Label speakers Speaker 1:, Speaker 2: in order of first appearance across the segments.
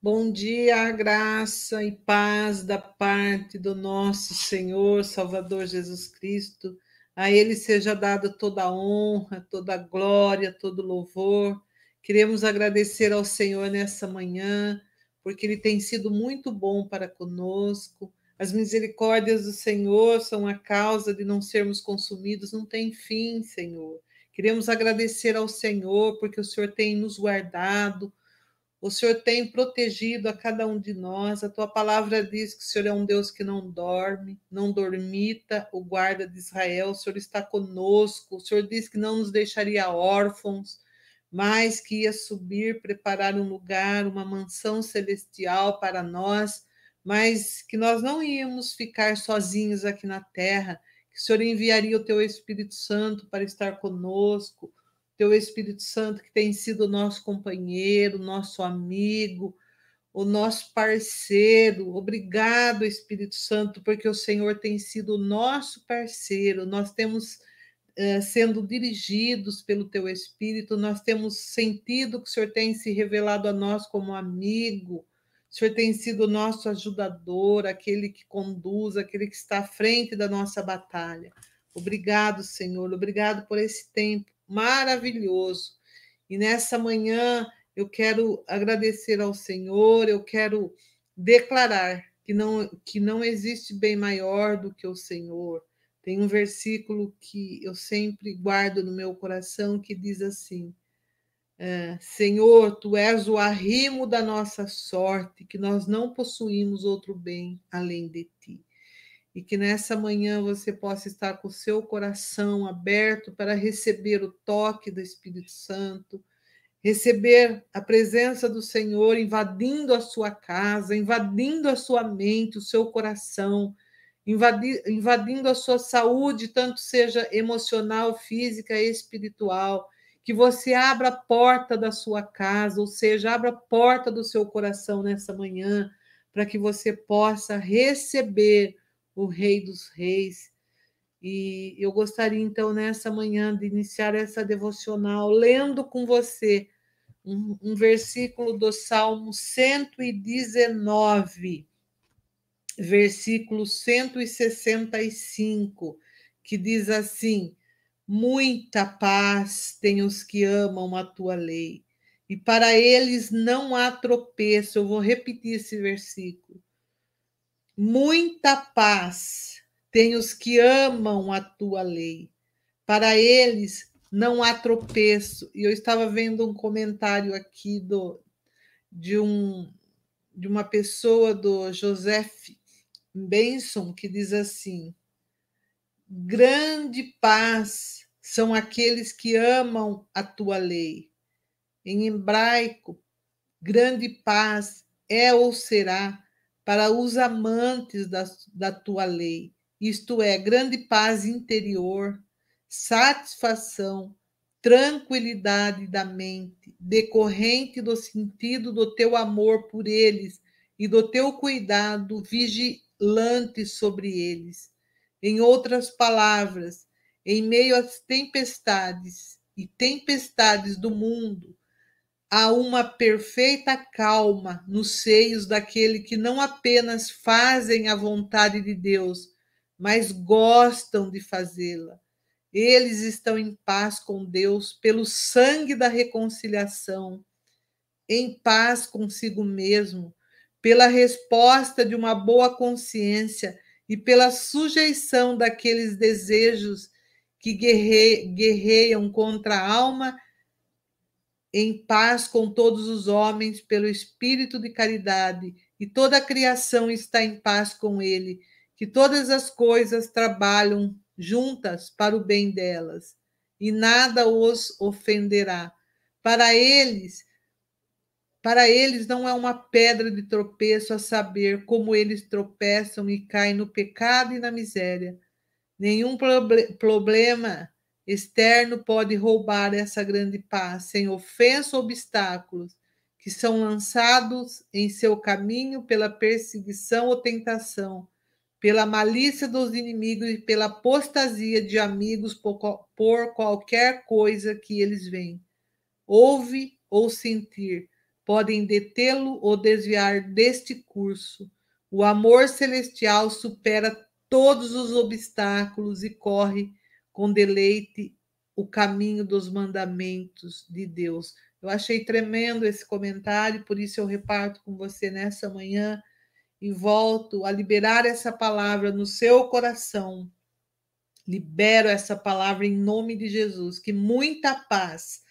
Speaker 1: Bom dia, graça e paz da parte do nosso Senhor Salvador Jesus Cristo. A Ele seja dada toda a honra, toda a glória, todo louvor. Queremos agradecer ao Senhor nessa manhã, porque Ele tem sido muito bom para conosco. As misericórdias do Senhor são a causa de não sermos consumidos, não tem fim, Senhor. Queremos agradecer ao Senhor, porque o Senhor tem nos guardado, o Senhor tem protegido a cada um de nós. A tua palavra diz que o Senhor é um Deus que não dorme, não dormita, o guarda de Israel. O Senhor está conosco. O Senhor diz que não nos deixaria órfãos, mas que ia subir, preparar um lugar, uma mansão celestial para nós, mas que nós não íamos ficar sozinhos aqui na terra, que o Senhor enviaria o teu Espírito Santo para estar conosco teu Espírito Santo que tem sido nosso companheiro, nosso amigo, o nosso parceiro. Obrigado, Espírito Santo, porque o Senhor tem sido nosso parceiro. Nós temos eh, sendo dirigidos pelo teu Espírito, nós temos sentido que o Senhor tem se revelado a nós como amigo. O Senhor tem sido nosso ajudador, aquele que conduz, aquele que está à frente da nossa batalha. Obrigado, Senhor. Obrigado por esse tempo maravilhoso. E nessa manhã eu quero agradecer ao Senhor, eu quero declarar que não, que não existe bem maior do que o Senhor. Tem um versículo que eu sempre guardo no meu coração que diz assim: é, Senhor, tu és o arrimo da nossa sorte, que nós não possuímos outro bem além de ti e que nessa manhã você possa estar com o seu coração aberto para receber o toque do Espírito Santo, receber a presença do Senhor invadindo a sua casa, invadindo a sua mente, o seu coração, invadindo a sua saúde, tanto seja emocional, física e espiritual. Que você abra a porta da sua casa, ou seja, abra a porta do seu coração nessa manhã, para que você possa receber o Rei dos Reis. E eu gostaria, então, nessa manhã, de iniciar essa devocional lendo com você um, um versículo do Salmo 119, versículo 165, que diz assim: Muita paz tem os que amam a tua lei, e para eles não há tropeço. Eu vou repetir esse versículo Muita paz tem os que amam a tua lei. Para eles não há tropeço. E eu estava vendo um comentário aqui do, de, um, de uma pessoa do Joseph Benson que diz assim: grande paz são aqueles que amam a tua lei. Em hebraico, grande paz é ou será para os amantes da, da tua lei, isto é, grande paz interior, satisfação, tranquilidade da mente, decorrente do sentido do teu amor por eles e do teu cuidado vigilante sobre eles. Em outras palavras, em meio às tempestades e tempestades do mundo, há uma perfeita calma nos seios daquele que não apenas fazem a vontade de Deus, mas gostam de fazê-la. Eles estão em paz com Deus pelo sangue da reconciliação, em paz consigo mesmo, pela resposta de uma boa consciência e pela sujeição daqueles desejos que guerreiam contra a alma em paz com todos os homens pelo espírito de caridade, e toda a criação está em paz com ele, que todas as coisas trabalham juntas para o bem delas, e nada os ofenderá. Para eles, para eles não é uma pedra de tropeço a saber como eles tropeçam e caem no pecado e na miséria. Nenhum problema externo pode roubar essa grande paz, sem ofensa ou obstáculos, que são lançados em seu caminho pela perseguição ou tentação, pela malícia dos inimigos e pela apostasia de amigos por, por qualquer coisa que eles veem, ouve ou sentir, podem detê-lo ou desviar deste curso. O amor celestial supera todos os obstáculos e corre com deleite o caminho dos mandamentos de Deus. Eu achei tremendo esse comentário, por isso eu reparto com você nessa manhã e volto a liberar essa palavra no seu coração. Libero essa palavra em nome de Jesus, que muita paz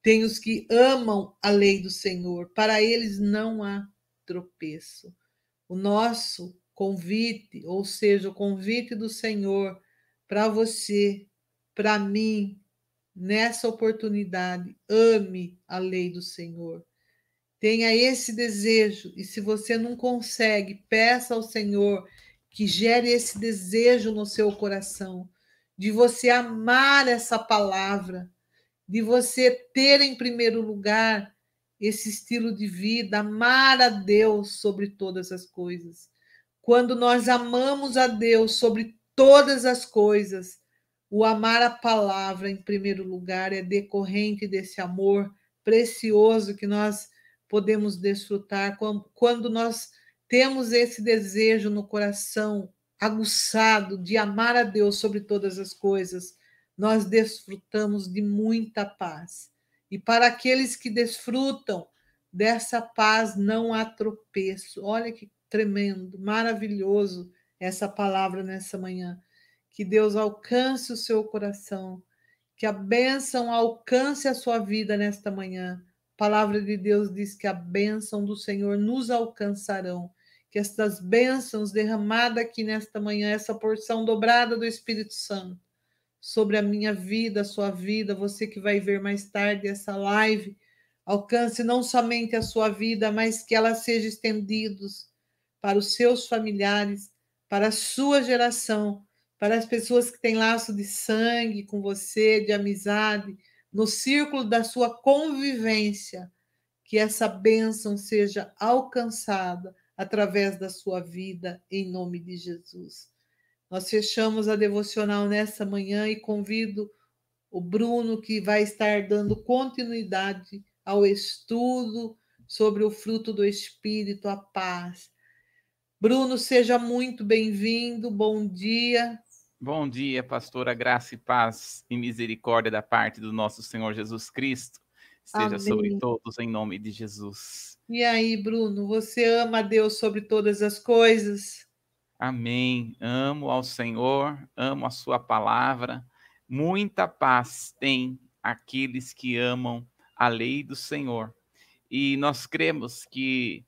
Speaker 1: tem os que amam a lei do Senhor, para eles não há tropeço. O nosso convite, ou seja, o convite do Senhor para você, para mim, nessa oportunidade, ame a lei do Senhor. Tenha esse desejo, e se você não consegue, peça ao Senhor que gere esse desejo no seu coração, de você amar essa palavra, de você ter em primeiro lugar esse estilo de vida, amar a Deus sobre todas as coisas. Quando nós amamos a Deus sobre todas as coisas, o amar a palavra em primeiro lugar é decorrente desse amor precioso que nós podemos desfrutar quando nós temos esse desejo no coração aguçado de amar a Deus sobre todas as coisas, nós desfrutamos de muita paz. E para aqueles que desfrutam dessa paz, não há tropeço. Olha que tremendo, maravilhoso essa palavra nessa manhã. Que Deus alcance o seu coração, que a bênção alcance a sua vida nesta manhã. A palavra de Deus diz que a bênção do Senhor nos alcançarão. Que estas bênçãos derramadas aqui nesta manhã, essa porção dobrada do Espírito Santo, sobre a minha vida, a sua vida, você que vai ver mais tarde essa live, alcance não somente a sua vida, mas que ela seja estendidos para os seus familiares, para a sua geração, para as pessoas que têm laço de sangue com você, de amizade, no círculo da sua convivência, que essa bênção seja alcançada através da sua vida, em nome de Jesus. Nós fechamos a devocional nessa manhã e convido o Bruno, que vai estar dando continuidade ao estudo sobre o fruto do Espírito, a paz. Bruno, seja muito bem-vindo, bom dia.
Speaker 2: Bom dia, pastora, graça e paz e misericórdia da parte do nosso Senhor Jesus Cristo. Esteja Amém. sobre todos em nome de Jesus.
Speaker 1: E aí, Bruno, você ama a Deus sobre todas as coisas?
Speaker 2: Amém. Amo ao Senhor, amo a sua palavra. Muita paz tem aqueles que amam a lei do Senhor. E nós cremos que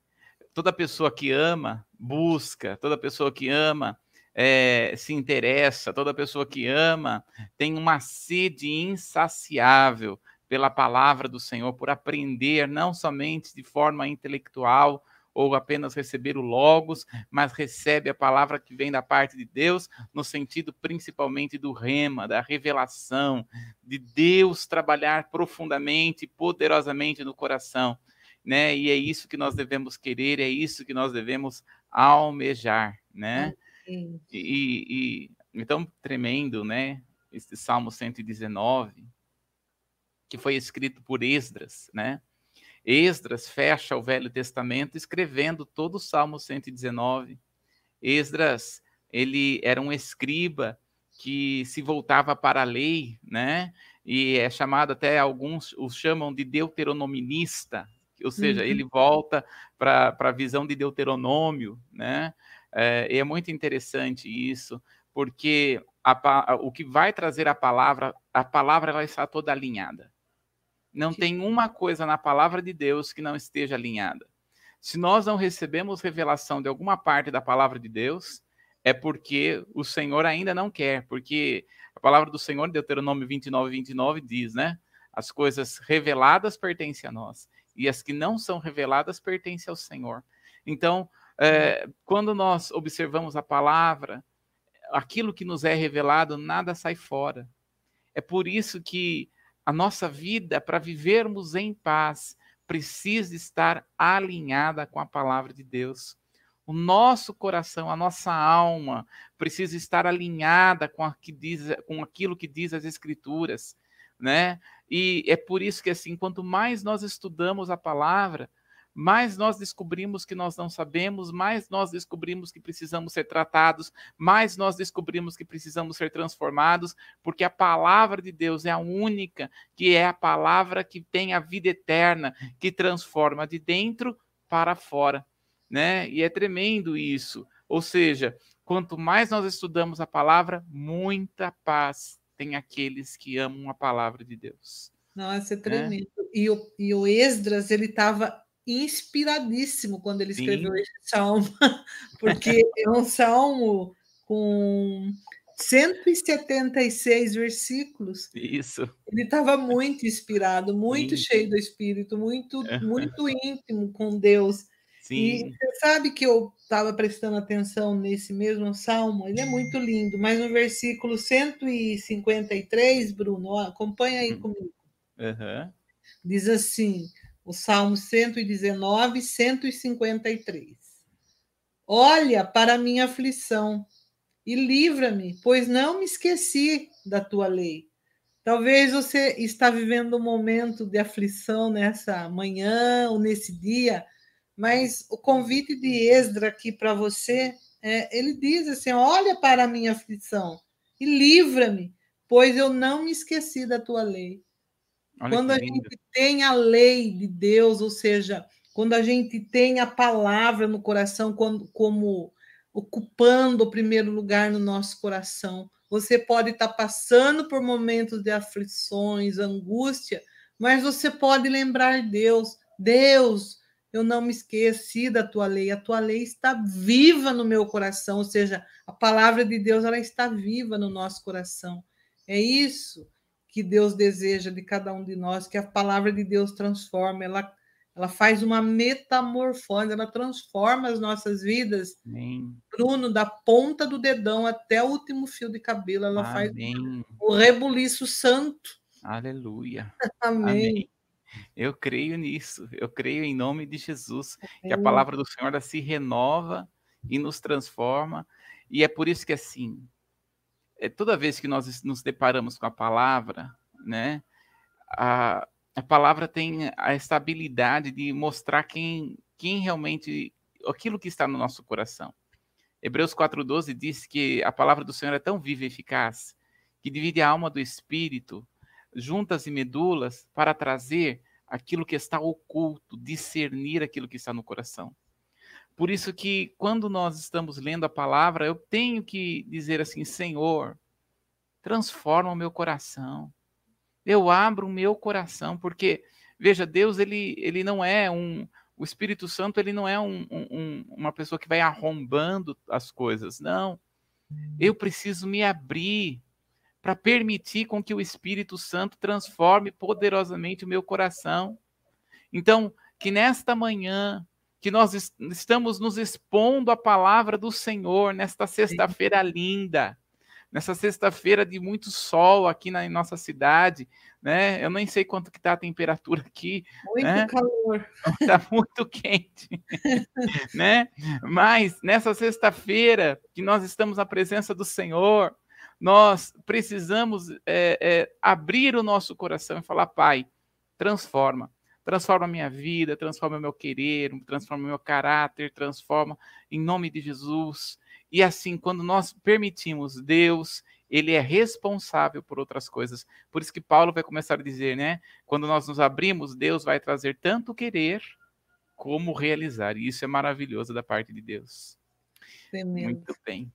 Speaker 2: toda pessoa que ama, busca, toda pessoa que ama, é, se interessa, toda pessoa que ama tem uma sede insaciável pela palavra do Senhor, por aprender, não somente de forma intelectual ou apenas receber o Logos, mas recebe a palavra que vem da parte de Deus, no sentido principalmente do rema, da revelação, de Deus trabalhar profundamente, poderosamente no coração né? E é isso que nós devemos querer, é isso que nós devemos almejar, né? E, e, então tremendo, né? Este Salmo 119, que foi escrito por Esdras, né? Esdras fecha o Velho Testamento escrevendo todo o Salmo 119. Esdras, ele era um escriba que se voltava para a lei, né? E é chamado até alguns os chamam de deuteronomista, ou seja, uhum. ele volta para a visão de Deuteronômio, né? É, e é muito interessante isso, porque a, o que vai trazer a palavra, a palavra vai estar toda alinhada. Não tem uma coisa na palavra de Deus que não esteja alinhada. Se nós não recebemos revelação de alguma parte da palavra de Deus, é porque o Senhor ainda não quer, porque a palavra do Senhor, Deuteronômio 29, 29 diz, né? As coisas reveladas pertencem a nós e as que não são reveladas pertencem ao Senhor. Então, é, quando nós observamos a palavra, aquilo que nos é revelado, nada sai fora. É por isso que a nossa vida, para vivermos em paz, precisa estar alinhada com a palavra de Deus. O nosso coração, a nossa alma precisa estar alinhada com, que diz, com aquilo que diz as Escrituras, né? E é por isso que, assim, quanto mais nós estudamos a palavra, mais nós descobrimos que nós não sabemos, mais nós descobrimos que precisamos ser tratados, mais nós descobrimos que precisamos ser transformados, porque a palavra de Deus é a única que é a palavra que tem a vida eterna, que transforma de dentro para fora, né? E é tremendo isso. Ou seja, quanto mais nós estudamos a palavra, muita paz tem aqueles que amam a palavra de Deus.
Speaker 1: Nossa, é né? tremendo. E, o, e o Esdras, ele estava inspiradíssimo quando ele escreveu Sim. esse salmo, porque é um salmo com 176 versículos.
Speaker 2: Isso.
Speaker 1: Ele estava muito inspirado, muito Sim. cheio do Espírito, muito, muito íntimo com Deus. Sim. E você sabe que eu estava prestando atenção nesse mesmo salmo, ele é muito lindo, mas no versículo 153, Bruno, ó, acompanha aí hum. comigo. Uhum. Diz assim: o Salmo 119, 153. Olha para a minha aflição e livra-me, pois não me esqueci da tua lei. Talvez você está vivendo um momento de aflição nessa manhã ou nesse dia, mas o convite de Esdra aqui para você, é, ele diz assim: olha para a minha aflição e livra-me, pois eu não me esqueci da tua lei. Olha quando a gente tem a lei de Deus, ou seja, quando a gente tem a palavra no coração quando, como ocupando o primeiro lugar no nosso coração, você pode estar passando por momentos de aflições, angústia, mas você pode lembrar Deus, Deus, eu não me esqueci da tua lei, a tua lei está viva no meu coração, ou seja, a palavra de Deus ela está viva no nosso coração. É isso que Deus deseja de cada um de nós, que a palavra de Deus transforma, ela, ela faz uma metamorfose, ela transforma as nossas vidas. Amém. Bruno, da ponta do dedão até o último fio de cabelo, ela Amém. faz o rebuliço santo.
Speaker 2: Aleluia.
Speaker 1: Amém. Amém.
Speaker 2: Eu creio nisso, eu creio em nome de Jesus, que a palavra do Senhor se renova e nos transforma, e é por isso que assim, é, toda vez que nós nos deparamos com a palavra, né, a, a palavra tem a estabilidade de mostrar quem, quem realmente, aquilo que está no nosso coração. Hebreus 4,12 diz que a palavra do Senhor é tão viva e eficaz que divide a alma do espírito, juntas e medulas, para trazer aquilo que está oculto, discernir aquilo que está no coração. Por isso que quando nós estamos lendo a palavra, eu tenho que dizer assim, Senhor, transforma o meu coração. Eu abro o meu coração, porque veja, Deus ele, ele não é um, o Espírito Santo ele não é um, um, uma pessoa que vai arrombando as coisas, não. Eu preciso me abrir para permitir com que o Espírito Santo transforme poderosamente o meu coração. Então, que nesta manhã que nós estamos nos expondo à palavra do Senhor nesta sexta-feira linda, nessa sexta-feira de muito sol aqui na nossa cidade, né? Eu nem sei quanto que está a temperatura aqui.
Speaker 1: Muito
Speaker 2: né?
Speaker 1: calor.
Speaker 2: Está muito quente, né? Mas nessa sexta-feira que nós estamos na presença do Senhor, nós precisamos é, é, abrir o nosso coração e falar, Pai, transforma transforma a minha vida, transforma o meu querer, transforma o meu caráter, transforma em nome de Jesus. E assim, quando nós permitimos Deus, ele é responsável por outras coisas. Por isso que Paulo vai começar a dizer, né? Quando nós nos abrimos, Deus vai trazer tanto querer como realizar. E isso é maravilhoso da parte de Deus. Muito bem.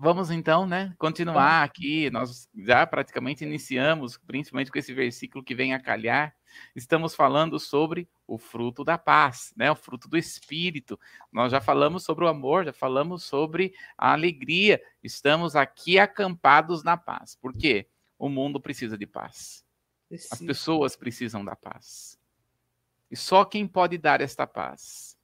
Speaker 2: Vamos então, né, continuar aqui. Nós já praticamente iniciamos, principalmente com esse versículo que vem a calhar. Estamos falando sobre o fruto da paz, né, o fruto do espírito. Nós já falamos sobre o amor, já falamos sobre a alegria. Estamos aqui acampados na paz. Por quê? O mundo precisa de paz. As pessoas precisam da paz. E só quem pode dar esta paz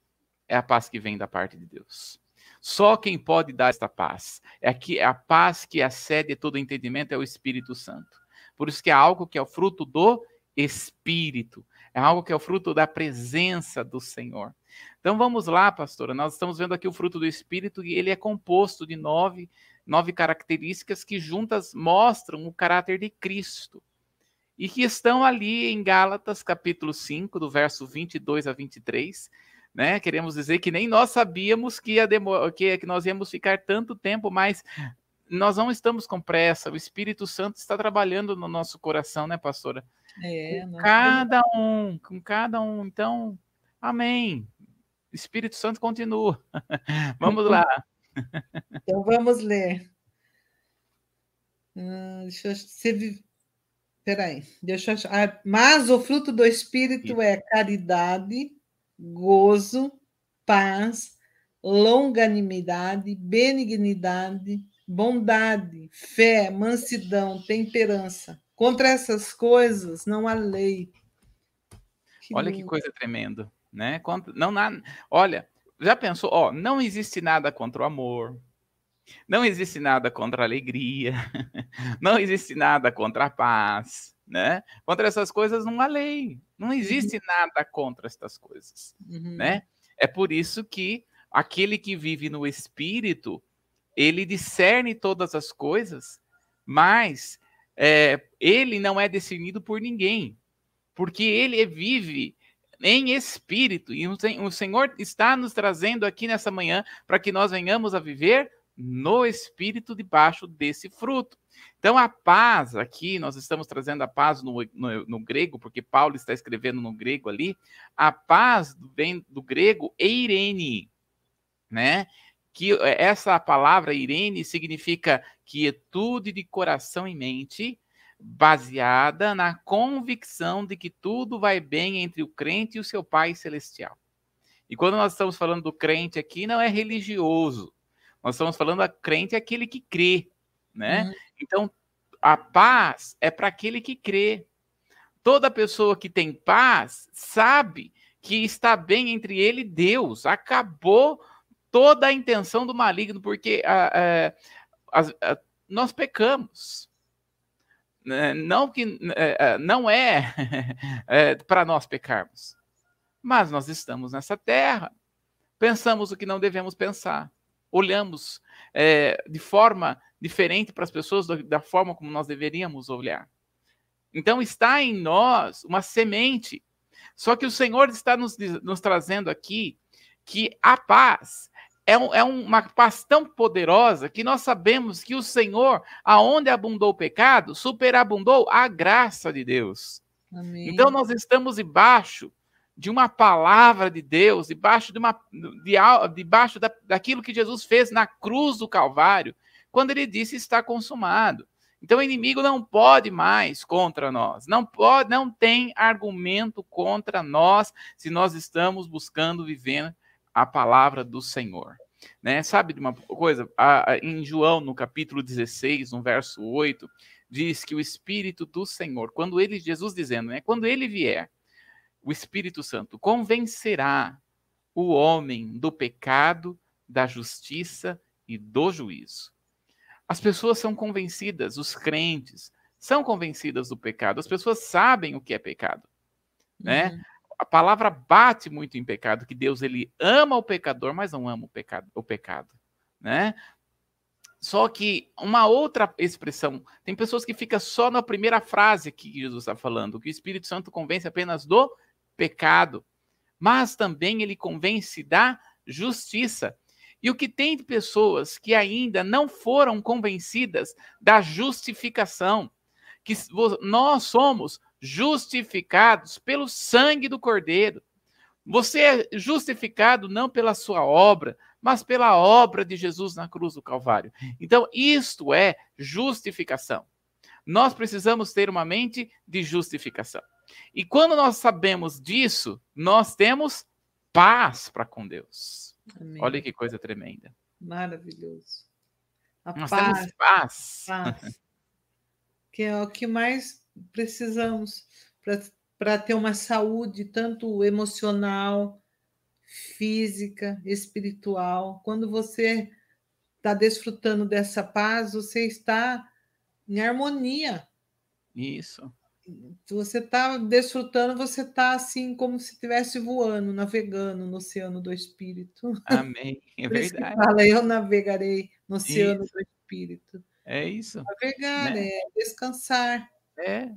Speaker 2: é a paz que vem da parte de Deus. Só quem pode dar esta paz. É que a paz que acede todo entendimento é o Espírito Santo. Por isso que é algo que é o fruto do Espírito. É algo que é o fruto da presença do Senhor. Então vamos lá, pastora. Nós estamos vendo aqui o fruto do Espírito e ele é composto de nove, nove características que juntas mostram o caráter de Cristo. e que estão ali em Gálatas, capítulo 5, do verso 22 a 23. Né? Queremos dizer que nem nós sabíamos que, ia que, que nós íamos ficar tanto tempo, mas nós não estamos com pressa. O Espírito Santo está trabalhando no nosso coração, né, pastora? É, com cada um, com cada um. Então, amém. Espírito Santo continua. vamos lá.
Speaker 1: Então vamos ler. Hum, deixa eu ser. Peraí, deixa eu achar. Mas o fruto do Espírito é caridade, gozo, paz, longanimidade, benignidade, bondade, fé, mansidão, temperança. Contra essas coisas não há lei.
Speaker 2: Que Olha lindo. que coisa tremenda, né? Não, não, olha, já pensou? Ó, não existe nada contra o amor, não existe nada contra a alegria, não existe nada contra a paz, né? Contra essas coisas não há lei, não existe uhum. nada contra estas coisas, uhum. né? É por isso que aquele que vive no espírito, ele discerne todas as coisas, mas é, ele não é definido por ninguém, porque ele vive em espírito, e o Senhor está nos trazendo aqui nessa manhã para que nós venhamos a viver no espírito debaixo desse fruto. Então, a paz, aqui nós estamos trazendo a paz no, no, no grego, porque Paulo está escrevendo no grego ali. A paz vem do grego eirene, né? Que essa palavra irene significa quietude de coração e mente, baseada na convicção de que tudo vai bem entre o crente e o seu Pai celestial. E quando nós estamos falando do crente aqui, não é religioso. Nós estamos falando a crente é aquele que crê, né? Uhum. Então, a paz é para aquele que crê. Toda pessoa que tem paz sabe que está bem entre ele e Deus. Acabou toda a intenção do maligno, porque a, a, a, nós pecamos. Né, não que é, é, não é, é para nós pecarmos, mas nós estamos nessa terra, pensamos o que não devemos pensar, olhamos é, de forma diferente para as pessoas da forma como nós deveríamos olhar. Então está em nós uma semente. Só que o Senhor está nos, nos trazendo aqui que a paz é, um, é uma paz tão poderosa que nós sabemos que o Senhor, aonde abundou o pecado, superabundou a graça de Deus. Amém. Então nós estamos debaixo de uma palavra de Deus, debaixo de uma de, debaixo da, daquilo que Jesus fez na cruz do Calvário, quando ele disse está consumado. Então o inimigo não pode mais contra nós, não pode, não tem argumento contra nós se nós estamos buscando viver a palavra do Senhor. Né? Sabe de uma coisa? A, a, em João, no capítulo 16, no verso 8, diz que o Espírito do Senhor, quando ele, Jesus dizendo, né, quando ele vier, o Espírito Santo convencerá o homem do pecado, da justiça e do juízo. As pessoas são convencidas, os crentes são convencidas do pecado, as pessoas sabem o que é pecado, né? Uhum a palavra bate muito em pecado, que Deus ele ama o pecador, mas não ama o pecado, o pecado, né? Só que uma outra expressão, tem pessoas que ficam só na primeira frase que Jesus está falando, que o Espírito Santo convence apenas do pecado, mas também ele convence da justiça. E o que tem de pessoas que ainda não foram convencidas da justificação, que nós somos justificados pelo sangue do Cordeiro. Você é justificado não pela sua obra, mas pela obra de Jesus na cruz do Calvário. Então, isto é justificação. Nós precisamos ter uma mente de justificação. E quando nós sabemos disso, nós temos paz para com Deus. Amém. Olha que coisa tremenda.
Speaker 1: Maravilhoso.
Speaker 2: A nós paz, temos paz.
Speaker 1: paz. que é o que mais precisamos para ter uma saúde tanto emocional, física, espiritual. Quando você está desfrutando dessa paz, você está em harmonia.
Speaker 2: Isso.
Speaker 1: Você está desfrutando, você está assim como se estivesse voando, navegando no oceano do Espírito.
Speaker 2: Amém. É verdade.
Speaker 1: fala, eu navegarei no oceano isso. do Espírito.
Speaker 2: É isso.
Speaker 1: Navegar, né? é descansar.
Speaker 2: É,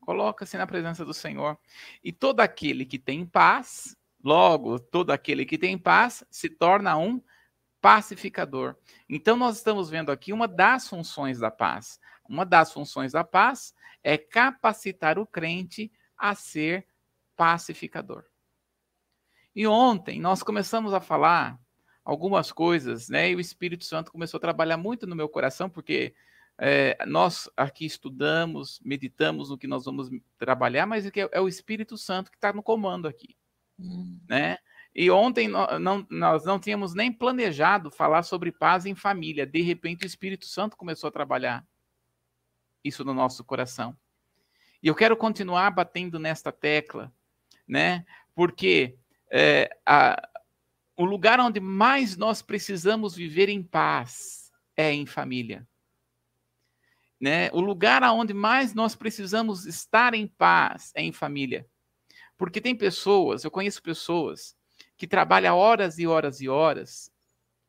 Speaker 2: Coloca-se na presença do Senhor. E todo aquele que tem paz, logo, todo aquele que tem paz se torna um pacificador. Então, nós estamos vendo aqui uma das funções da paz. Uma das funções da paz é capacitar o crente a ser pacificador. E ontem nós começamos a falar algumas coisas, né? E o Espírito Santo começou a trabalhar muito no meu coração, porque é, nós aqui estudamos, meditamos no que nós vamos trabalhar, mas é, é o Espírito Santo que está no comando aqui, hum. né? E ontem não, nós não tínhamos nem planejado falar sobre paz em família. De repente, o Espírito Santo começou a trabalhar isso no nosso coração. E eu quero continuar batendo nesta tecla, né? Porque é, a, o lugar onde mais nós precisamos viver em paz é em família. Né? O lugar onde mais nós precisamos estar em paz é em família. Porque tem pessoas, eu conheço pessoas que trabalha horas e horas e horas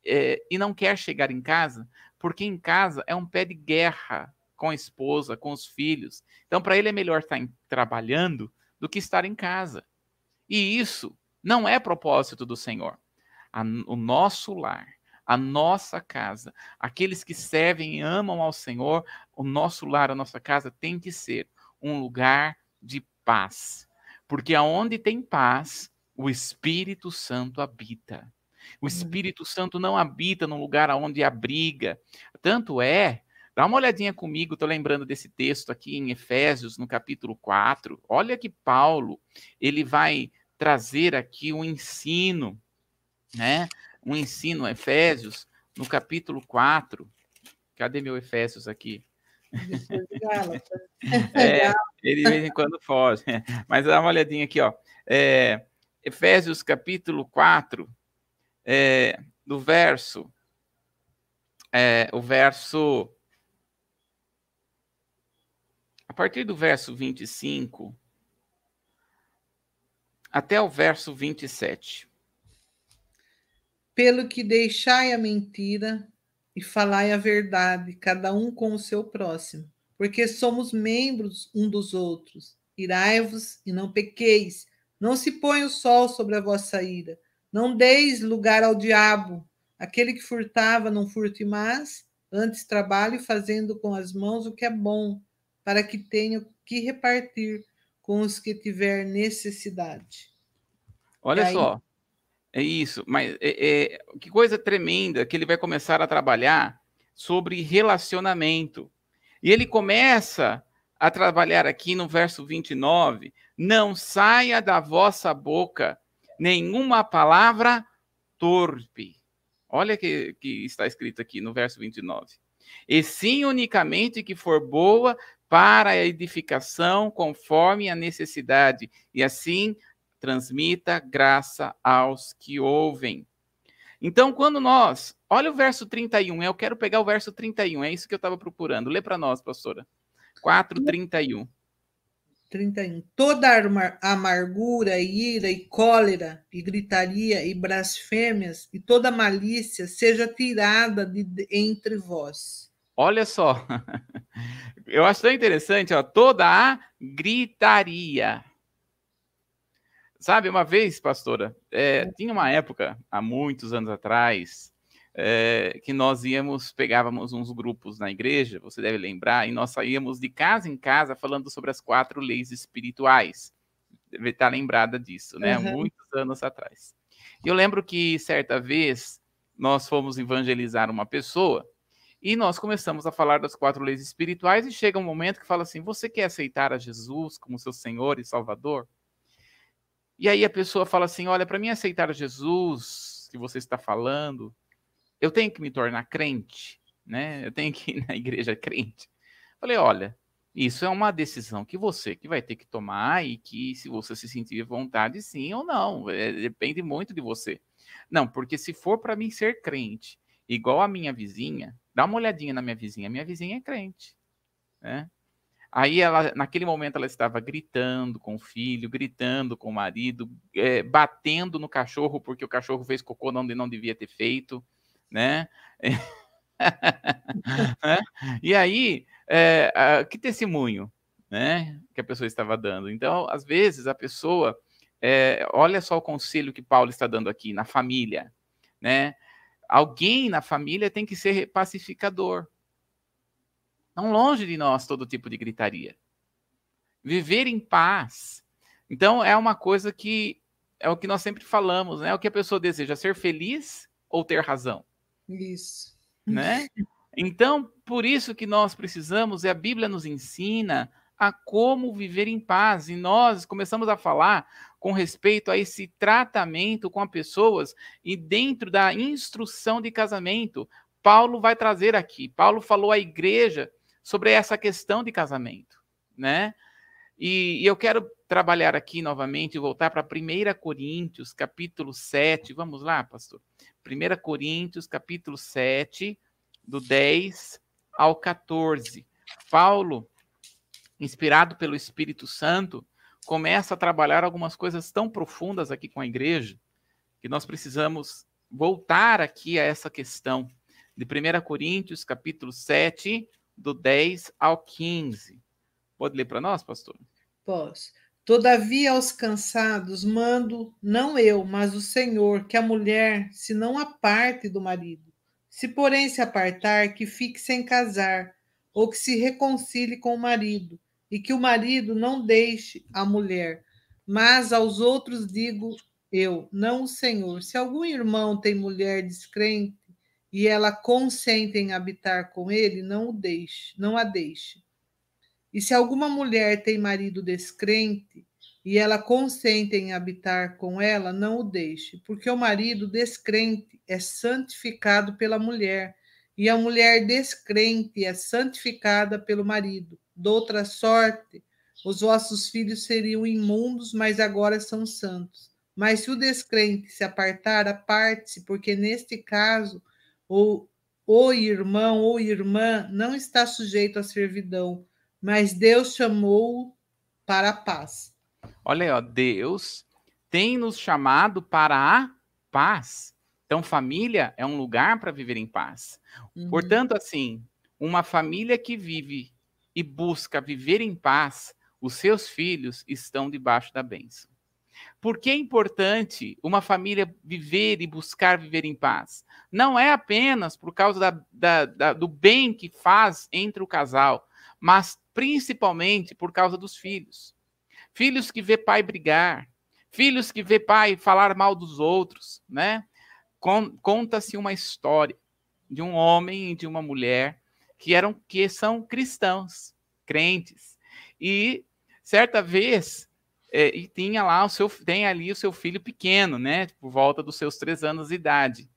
Speaker 2: é, e não quer chegar em casa, porque em casa é um pé de guerra com a esposa, com os filhos. Então, para ele é melhor estar em, trabalhando do que estar em casa. E isso não é propósito do Senhor. A, o nosso lar, a nossa casa, aqueles que servem e amam ao Senhor, o nosso lar, a nossa casa tem que ser um lugar de paz. Porque aonde tem paz, o Espírito Santo habita. O hum. Espírito Santo não habita num lugar onde abriga. Tanto é, dá uma olhadinha comigo, estou lembrando desse texto aqui em Efésios, no capítulo 4. Olha que Paulo, ele vai trazer aqui um ensino, né? Um ensino, Efésios, no capítulo 4. Cadê meu Efésios aqui? é, ele de vez em quando foge. Mas dá uma olhadinha aqui, ó. É, Efésios capítulo 4, é, do verso, é, o verso, a partir do verso 25 até o verso 27.
Speaker 1: Pelo que deixai a mentira e falai a verdade, cada um com o seu próximo, porque somos membros um dos outros. Irai-vos e não pequeis. Não se põe o sol sobre a vossa ira. Não deis lugar ao diabo. Aquele que furtava, não furte mais. Antes trabalhe fazendo com as mãos o que é bom, para que tenha que repartir com os que tiver necessidade.
Speaker 2: Olha aí... só, é isso. Mas é, é, que coisa tremenda que ele vai começar a trabalhar sobre relacionamento. E ele começa a trabalhar aqui no verso 29 não saia da vossa boca nenhuma palavra torpe. Olha que, que está escrito aqui no verso 29. E sim unicamente que for boa para a edificação conforme a necessidade, e assim transmita graça aos que ouvem. Então, quando nós. Olha o verso 31, eu quero pegar o verso 31, é isso que eu estava procurando. Lê para nós, pastora. 4, 31.
Speaker 1: 31. Toda amargura, ira e cólera, e gritaria e blasfêmias, e toda malícia seja tirada de, entre vós.
Speaker 2: Olha só, eu acho tão interessante, ó, toda a gritaria. Sabe, uma vez, pastora, é, tinha uma época, há muitos anos atrás, é, que nós íamos, pegávamos uns grupos na igreja, você deve lembrar, e nós saíamos de casa em casa falando sobre as quatro leis espirituais. Deve estar lembrada disso, né? Uhum. Muitos anos atrás. E eu lembro que certa vez nós fomos evangelizar uma pessoa e nós começamos a falar das quatro leis espirituais e chega um momento que fala assim: você quer aceitar a Jesus como seu Senhor e Salvador? E aí a pessoa fala assim: olha, para mim aceitar a Jesus que você está falando, eu tenho que me tornar crente, né? Eu tenho que ir na igreja crente. Falei, olha, isso é uma decisão que você que vai ter que tomar e que se você se sentir vontade, sim ou não, é, depende muito de você. Não, porque se for para mim ser crente, igual a minha vizinha, dá uma olhadinha na minha vizinha, minha vizinha é crente, né? Aí ela, naquele momento, ela estava gritando com o filho, gritando com o marido, é, batendo no cachorro porque o cachorro fez cocô onde não devia ter feito né? é. E aí, é, que testemunho né, que a pessoa estava dando. Então, às vezes, a pessoa, é, olha só o conselho que Paulo está dando aqui, na família, né? Alguém na família tem que ser pacificador. Não longe de nós todo tipo de gritaria. Viver em paz. Então, é uma coisa que é o que nós sempre falamos, né? É o que a pessoa deseja, ser feliz ou ter razão.
Speaker 1: Isso.
Speaker 2: Né? Então, por isso que nós precisamos, e a Bíblia nos ensina a como viver em paz. E nós começamos a falar com respeito a esse tratamento com as pessoas e dentro da instrução de casamento. Paulo vai trazer aqui. Paulo falou à igreja sobre essa questão de casamento, né? E, e eu quero trabalhar aqui novamente e voltar para 1 Coríntios, capítulo 7. Vamos lá, pastor? 1 Coríntios, capítulo 7, do 10 ao 14. Paulo inspirado pelo Espírito Santo, começa a trabalhar algumas coisas tão profundas aqui com a igreja, que nós precisamos voltar aqui a essa questão de 1 Coríntios, capítulo 7, do 10 ao 15. Pode ler para nós, pastor?
Speaker 1: Posso. Todavia, aos cansados, mando, não eu, mas o Senhor, que a mulher se não aparte do marido. Se, porém, se apartar, que fique sem casar, ou que se reconcilie com o marido e que o marido não deixe a mulher. Mas aos outros digo eu, não o Senhor. Se algum irmão tem mulher descrente e ela consente em habitar com ele, não o deixe, não a deixe. E se alguma mulher tem marido descrente e ela consente em habitar com ela, não o deixe, porque o marido descrente é santificado pela mulher, e a mulher descrente é santificada pelo marido. Doutra sorte, os vossos filhos seriam imundos, mas agora são santos. Mas se o descrente se apartar, aparte-se, porque neste caso o, o irmão ou irmã não está sujeito à servidão, mas Deus chamou para a paz.
Speaker 2: Olha aí, ó, Deus tem nos chamado para a paz. Então, família é um lugar para viver em paz. Uhum. Portanto, assim, uma família que vive e busca viver em paz, os seus filhos estão debaixo da bênção. Por que é importante uma família viver e buscar viver em paz? Não é apenas por causa da, da, da, do bem que faz entre o casal, mas principalmente por causa dos filhos. Filhos que vê pai brigar, filhos que vê pai falar mal dos outros, né? Conta-se uma história de um homem e de uma mulher que eram que são cristãos, crentes. E certa vez é, e tinha lá o seu tem ali o seu filho pequeno, né, por volta dos seus três anos de idade.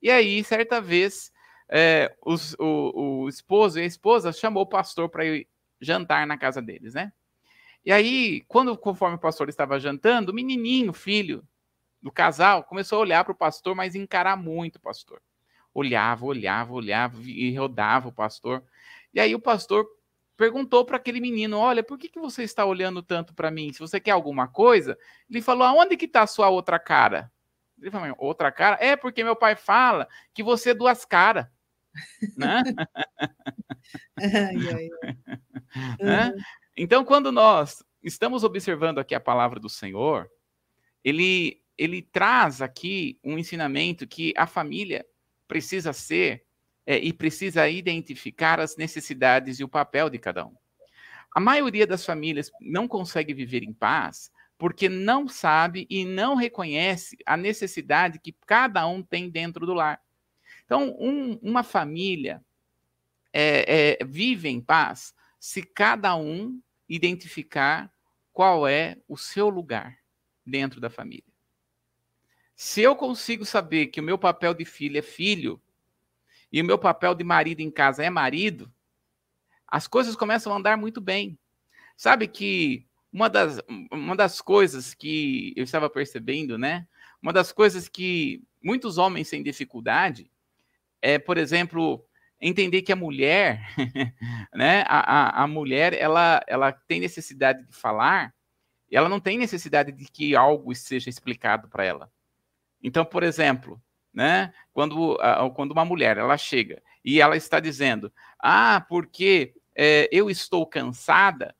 Speaker 2: E aí certa vez é, os, o, o esposo e a esposa chamou o pastor para ir jantar na casa deles, né? E aí, quando conforme o pastor estava jantando, o menininho, filho do casal, começou a olhar para o pastor, mas encarar muito o pastor olhava, olhava, olhava e rodava o pastor. E aí o pastor perguntou para aquele menino: Olha, por que, que você está olhando tanto para mim? Se você quer alguma coisa, ele falou: Aonde que está a sua outra cara? Ele falou: Outra cara? É porque meu pai fala que você é duas caras. né? ai, ai, ai. Né? Então, quando nós estamos observando aqui a palavra do Senhor, ele, ele traz aqui um ensinamento que a família precisa ser é, e precisa identificar as necessidades e o papel de cada um. A maioria das famílias não consegue viver em paz porque não sabe e não reconhece a necessidade que cada um tem dentro do lar. Então, um, uma família é, é, vive em paz se cada um identificar qual é o seu lugar dentro da família. Se eu consigo saber que o meu papel de filho é filho e o meu papel de marido em casa é marido, as coisas começam a andar muito bem. Sabe que uma das, uma das coisas que eu estava percebendo, né? Uma das coisas que muitos homens têm dificuldade é, por exemplo, entender que a mulher, né? A, a, a mulher, ela, ela tem necessidade de falar, ela não tem necessidade de que algo seja explicado para ela. Então, por exemplo, né, quando, quando uma mulher ela chega e ela está dizendo, ah, porque é, eu estou cansada,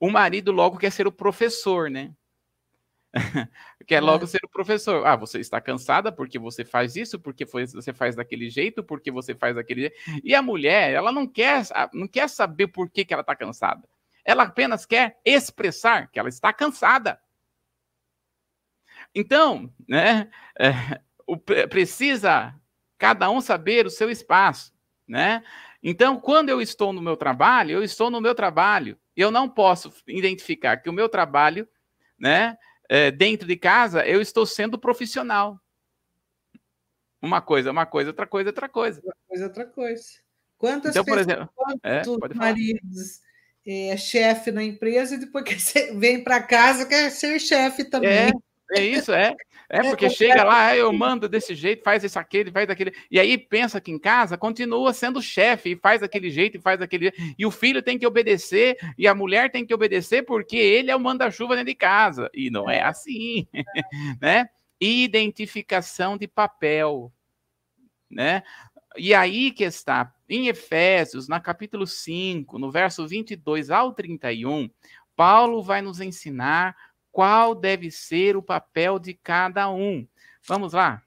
Speaker 2: o marido logo quer ser o professor, né? quer logo ser o professor. Ah, você está cansada porque você faz isso, porque você faz daquele jeito, porque você faz daquele jeito. E a mulher, ela não quer, não quer saber por que, que ela está cansada. Ela apenas quer expressar que ela está cansada. Então, né, é, o, precisa cada um saber o seu espaço, né? Então, quando eu estou no meu trabalho, eu estou no meu trabalho. Eu não posso identificar que o meu trabalho, né, é, dentro de casa, eu estou sendo profissional. Uma coisa, uma coisa, outra coisa, outra coisa.
Speaker 1: Outra coisa, outra coisa. Quantas então, pessoas, por exemplo, quantos é, maridos é, chefe na empresa e depois que você vem para casa quer ser chefe também.
Speaker 2: É, é isso, é. É, é porque chega lá, eu mando desse jeito, faz isso, aquele, faz daquele. E aí pensa que em casa continua sendo chefe, e faz daquele jeito, e faz daquele jeito. E o filho tem que obedecer, e a mulher tem que obedecer, porque ele é o manda-chuva dentro de casa. E não é, é assim, né? Identificação de papel, né? E aí que está, em Efésios, na capítulo 5, no verso 22 ao 31, Paulo vai nos ensinar qual deve ser o papel de cada um. Vamos lá.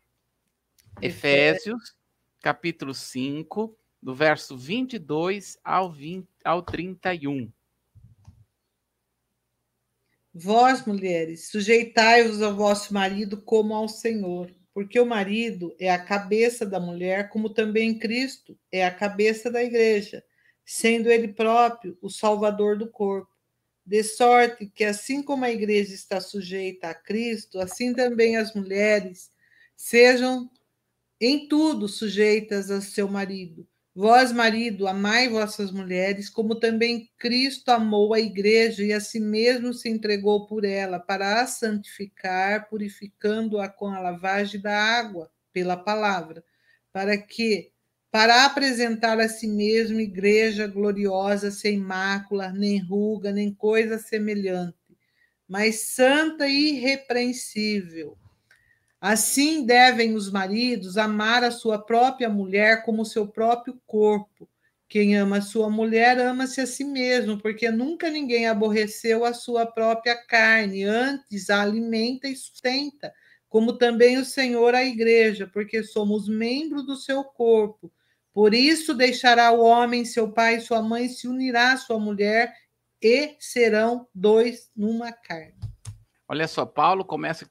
Speaker 2: Efésios, capítulo 5, do verso 22 ao, 20, ao 31.
Speaker 1: Vós, mulheres, sujeitai-vos ao vosso marido como ao Senhor, porque o marido é a cabeça da mulher, como também Cristo é a cabeça da igreja, sendo ele próprio o salvador do corpo de sorte que, assim como a igreja está sujeita a Cristo, assim também as mulheres sejam em tudo sujeitas a seu marido. Vós, marido, amai vossas mulheres, como também Cristo amou a igreja e a si mesmo se entregou por ela, para a santificar, purificando-a com a lavagem da água pela palavra, para que, para apresentar a si mesmo igreja gloriosa, sem mácula, nem ruga, nem coisa semelhante, mas santa e irrepreensível. Assim devem os maridos amar a sua própria mulher como seu próprio corpo. Quem ama a sua mulher ama-se a si mesmo, porque nunca ninguém aborreceu a sua própria carne, antes a alimenta e sustenta, como também o Senhor a igreja, porque somos membros do seu corpo. Por isso deixará o homem seu pai e sua mãe, se unirá à sua mulher e serão dois numa carne.
Speaker 2: Olha só, Paulo começa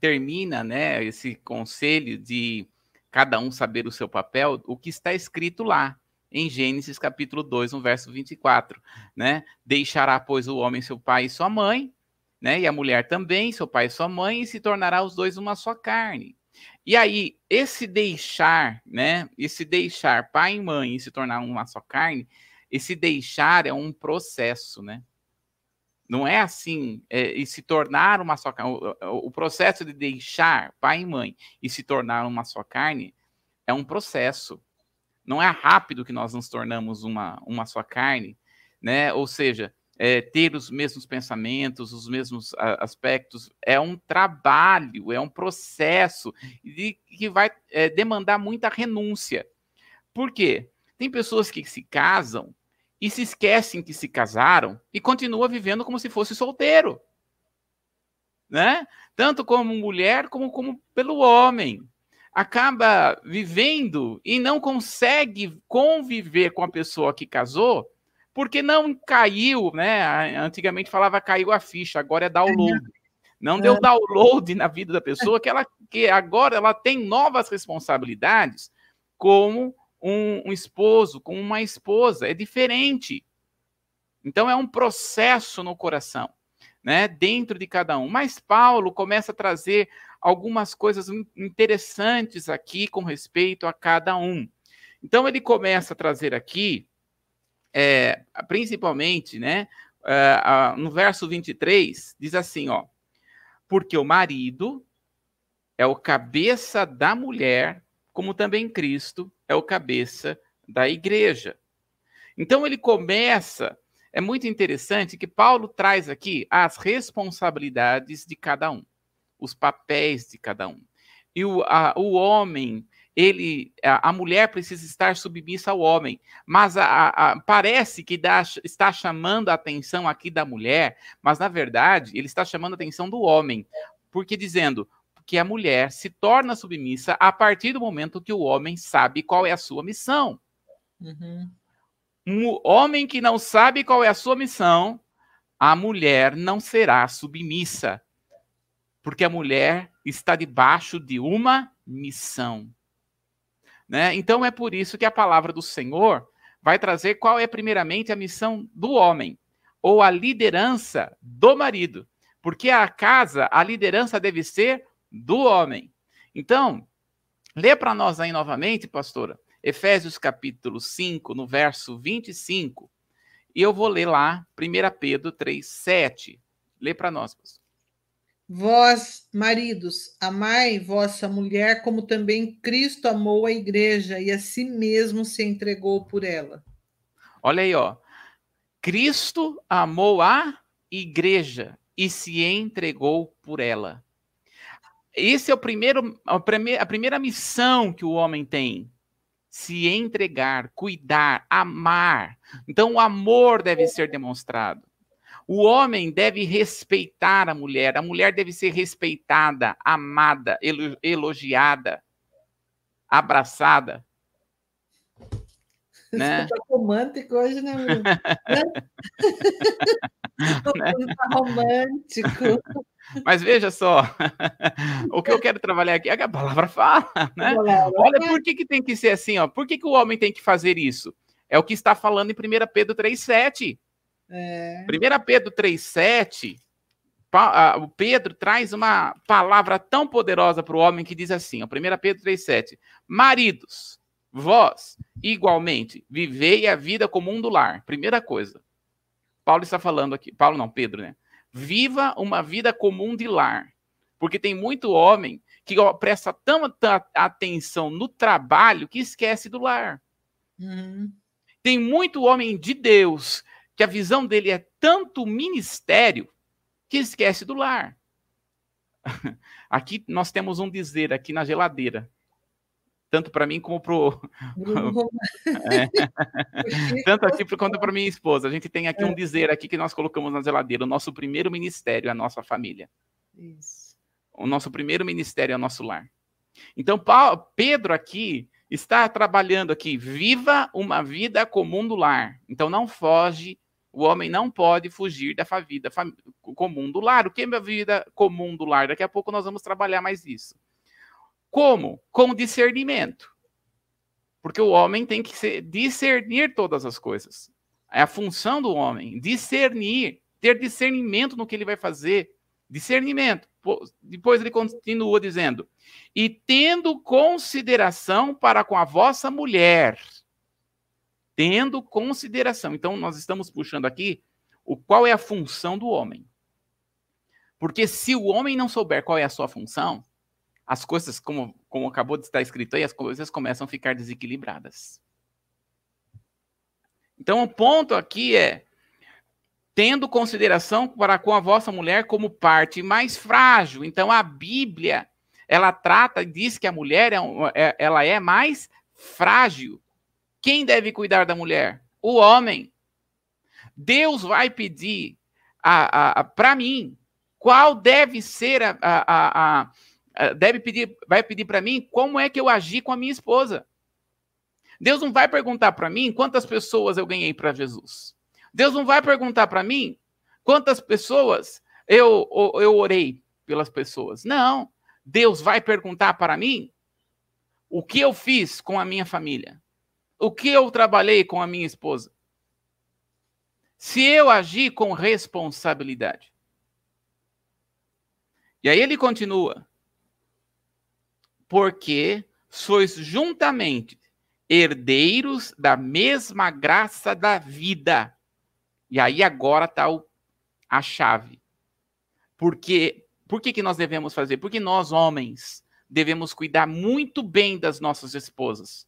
Speaker 2: termina, né, esse conselho de cada um saber o seu papel, o que está escrito lá em Gênesis capítulo 2, no verso 24, né? Deixará pois o homem seu pai e sua mãe, né? E a mulher também, seu pai e sua mãe, e se tornará os dois uma só carne. E aí, esse deixar, né? Esse deixar pai e mãe e se tornar uma só carne, esse deixar é um processo, né? Não é assim, é, e se tornar uma só carne. O, o, processo de deixar pai e mãe e se tornar uma só carne é um processo. Não é rápido que nós nos tornamos uma, uma só carne, né? Ou seja, é, ter os mesmos pensamentos, os mesmos aspectos, é um trabalho, é um processo de, que vai é, demandar muita renúncia. Por quê? Tem pessoas que se casam e se esquecem que se casaram e continuam vivendo como se fosse solteiro. Né? Tanto como mulher como, como pelo homem. Acaba vivendo e não consegue conviver com a pessoa que casou porque não caiu, né? Antigamente falava caiu a ficha, agora é download. Não deu é. download na vida da pessoa que ela que agora ela tem novas responsabilidades como um, um esposo, como uma esposa, é diferente. Então é um processo no coração, né? Dentro de cada um. Mas Paulo começa a trazer algumas coisas interessantes aqui com respeito a cada um. Então ele começa a trazer aqui é, principalmente, né, uh, no verso 23, diz assim, ó, porque o marido é o cabeça da mulher, como também Cristo é o cabeça da igreja. Então ele começa, é muito interessante que Paulo traz aqui as responsabilidades de cada um, os papéis de cada um. E o, a, o homem, ele, a, a mulher precisa estar submissa ao homem, mas a, a, parece que dá, está chamando a atenção aqui da mulher, mas na verdade ele está chamando a atenção do homem, porque dizendo que a mulher se torna submissa a partir do momento que o homem sabe qual é a sua missão. Uhum. Um homem que não sabe qual é a sua missão, a mulher não será submissa, porque a mulher está debaixo de uma missão. Né? Então é por isso que a palavra do Senhor vai trazer qual é primeiramente a missão do homem ou a liderança do marido, porque a casa, a liderança deve ser do homem. Então, lê para nós aí novamente, pastora, Efésios capítulo 5, no verso 25. E eu vou ler lá, 1 Pedro 3, 7. Lê para nós, pastor.
Speaker 1: Vós, maridos, amai vossa mulher como também Cristo amou a igreja e a si mesmo se entregou por ela.
Speaker 2: Olha aí, ó. Cristo amou a igreja e se entregou por ela. Esse é o primeiro, a primeira, a primeira missão que o homem tem se entregar, cuidar, amar. Então, o amor deve ser demonstrado. O homem deve respeitar a mulher, a mulher deve ser respeitada, amada, elogiada, abraçada.
Speaker 1: Né? Você tá romântico hoje, né, meu? né? tá romântico.
Speaker 2: Mas veja só, o que eu quero trabalhar aqui é que a palavra fala, né? Olha, por que, que tem que ser assim, ó? Por que, que o homem tem que fazer isso? É o que está falando em 1 Pedro 3,7. É. 1 Pedro 3,7, o Pedro traz uma palavra tão poderosa para o homem que diz assim, ó, 1 Pedro 3,7: Maridos, vós, igualmente, vivei a vida comum do lar. Primeira coisa. Paulo está falando aqui, Paulo não, Pedro, né? Viva uma vida comum de lar. Porque tem muito homem que presta tanta atenção no trabalho que esquece do lar. Uhum. Tem muito homem de Deus que a visão dele é tanto ministério que esquece do lar. Aqui nós temos um dizer aqui na geladeira, tanto para mim como para o. é. tanto aqui quanto para minha esposa. A gente tem aqui um é. dizer aqui que nós colocamos na geladeira: o nosso primeiro ministério é a nossa família. Isso. O nosso primeiro ministério é o nosso lar. Então, Paulo, Pedro aqui está trabalhando aqui, viva uma vida comum do lar. Então, não foge o homem não pode fugir da vida comum do lar. O que é a vida comum do lar? Daqui a pouco nós vamos trabalhar mais isso. Como? Com discernimento. Porque o homem tem que discernir todas as coisas. É a função do homem, discernir, ter discernimento no que ele vai fazer. Discernimento. Depois ele continua dizendo: e tendo consideração para com a vossa mulher tendo consideração. Então, nós estamos puxando aqui o qual é a função do homem. Porque se o homem não souber qual é a sua função, as coisas, como, como acabou de estar escrito aí, as coisas começam a ficar desequilibradas. Então, o ponto aqui é tendo consideração para com a vossa mulher como parte mais frágil. Então, a Bíblia, ela trata e diz que a mulher é, é ela é mais frágil. Quem deve cuidar da mulher? O homem. Deus vai pedir para mim qual deve ser a, a, a, a deve pedir, vai pedir para mim como é que eu agi com a minha esposa. Deus não vai perguntar para mim quantas pessoas eu ganhei para Jesus. Deus não vai perguntar para mim quantas pessoas eu, eu orei pelas pessoas. Não. Deus vai perguntar para mim o que eu fiz com a minha família o que eu trabalhei com a minha esposa? Se eu agir com responsabilidade. E aí ele continua. Porque sois juntamente herdeiros da mesma graça da vida. E aí agora está a chave. Porque por que, que nós devemos fazer? Porque nós, homens, devemos cuidar muito bem das nossas esposas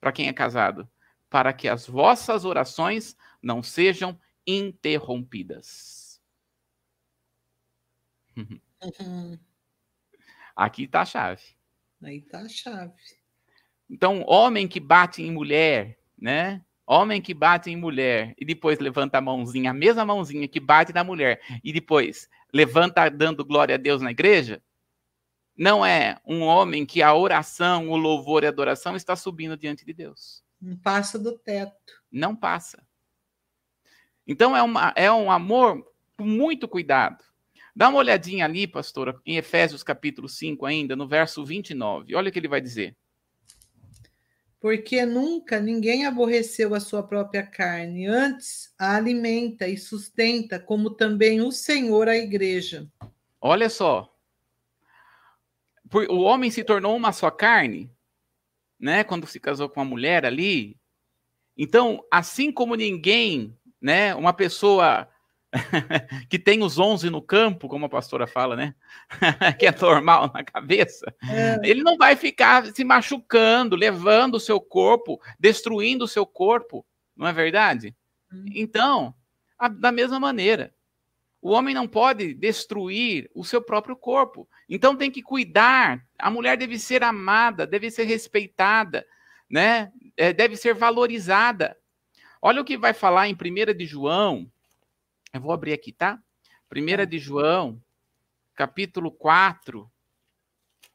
Speaker 2: para quem é casado, para que as vossas orações não sejam interrompidas. Uhum. Aqui está a chave.
Speaker 1: Aí está a chave.
Speaker 2: Então, homem que bate em mulher, né? Homem que bate em mulher e depois levanta a mãozinha, a mesma mãozinha que bate na mulher e depois levanta dando glória a Deus na igreja, não é um homem que a oração, o louvor e a adoração está subindo diante de Deus.
Speaker 1: Não passa do teto.
Speaker 2: Não passa. Então é, uma, é um amor com muito cuidado. Dá uma olhadinha ali, pastora, em Efésios capítulo 5 ainda, no verso 29. Olha o que ele vai dizer.
Speaker 1: Porque nunca ninguém aborreceu a sua própria carne, antes a alimenta e sustenta, como também o Senhor a igreja.
Speaker 2: Olha só. O homem se tornou uma só carne, né? Quando se casou com uma mulher ali. Então, assim como ninguém, né? Uma pessoa que tem os 11 no campo, como a pastora fala, né? que é normal na cabeça, é. ele não vai ficar se machucando, levando o seu corpo, destruindo o seu corpo, não é verdade? Hum. Então, a, da mesma maneira, o homem não pode destruir o seu próprio corpo. Então tem que cuidar. A mulher deve ser amada, deve ser respeitada, né? É, deve ser valorizada. Olha o que vai falar em 1 de João, eu vou abrir aqui, tá? Primeira tá. de João, capítulo 4,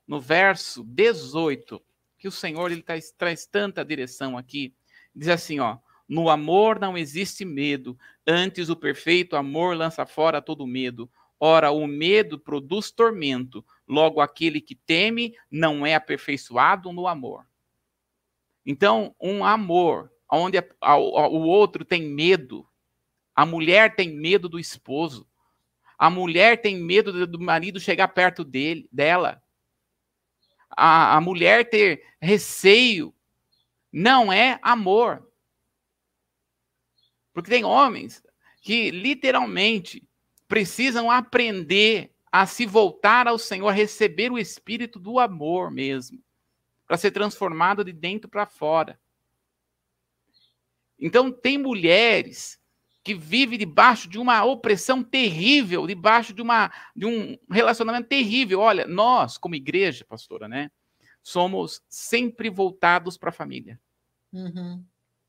Speaker 2: no verso 18, que o Senhor ele tá, traz tanta direção aqui. Diz assim, ó: No amor não existe medo, antes o perfeito amor lança fora todo medo. Ora, o medo produz tormento, logo aquele que teme não é aperfeiçoado no amor. Então, um amor onde o outro tem medo, a mulher tem medo do esposo. A mulher tem medo do marido chegar perto dele, dela. A, a mulher ter receio. Não é amor. Porque tem homens que literalmente precisam aprender a se voltar ao Senhor, receber o espírito do amor mesmo, para ser transformado de dentro para fora. Então, tem mulheres que vive debaixo de uma opressão terrível, debaixo de, uma, de um relacionamento terrível. Olha, nós, como igreja, pastora, né, somos sempre voltados para a família. Uhum.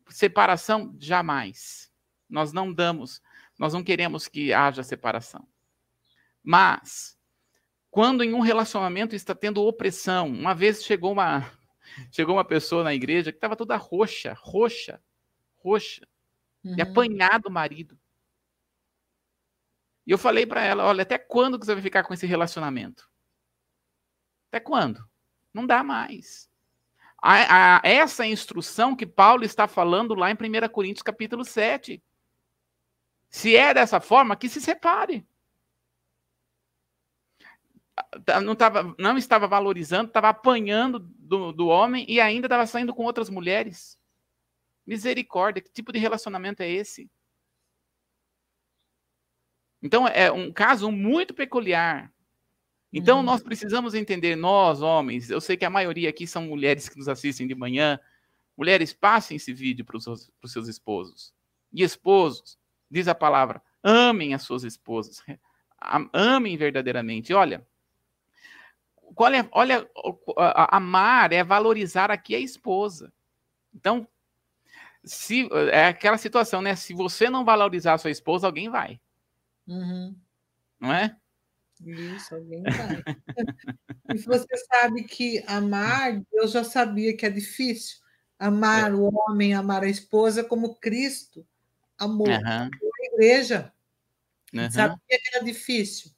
Speaker 2: Separação, jamais. Nós não damos, nós não queremos que haja separação. Mas, quando em um relacionamento está tendo opressão, uma vez chegou uma, chegou uma pessoa na igreja que estava toda roxa, roxa, roxa uhum. e apanhar do marido. E eu falei para ela: olha, até quando que você vai ficar com esse relacionamento? Até quando? Não dá mais. A, a, essa é a instrução que Paulo está falando lá em 1 Coríntios capítulo 7. Se é dessa forma, que se separe. Tá, não, tava, não estava valorizando, estava apanhando do, do homem e ainda estava saindo com outras mulheres. Misericórdia, que tipo de relacionamento é esse? Então, é um caso muito peculiar. Então, uhum. nós precisamos entender, nós, homens, eu sei que a maioria aqui são mulheres que nos assistem de manhã. Mulheres, passem esse vídeo para os seus esposos. E esposos, diz a palavra, amem as suas esposas. Amem verdadeiramente. Olha, olha, olha, amar é valorizar aqui a esposa. Então, se é aquela situação, né? Se você não valorizar a sua esposa, alguém vai. Uhum. Não é?
Speaker 1: Isso, alguém vai. e você sabe que amar, eu já sabia que é difícil. Amar é. o homem, amar a esposa como Cristo amou uhum. a igreja. Uhum. Sabia que era difícil.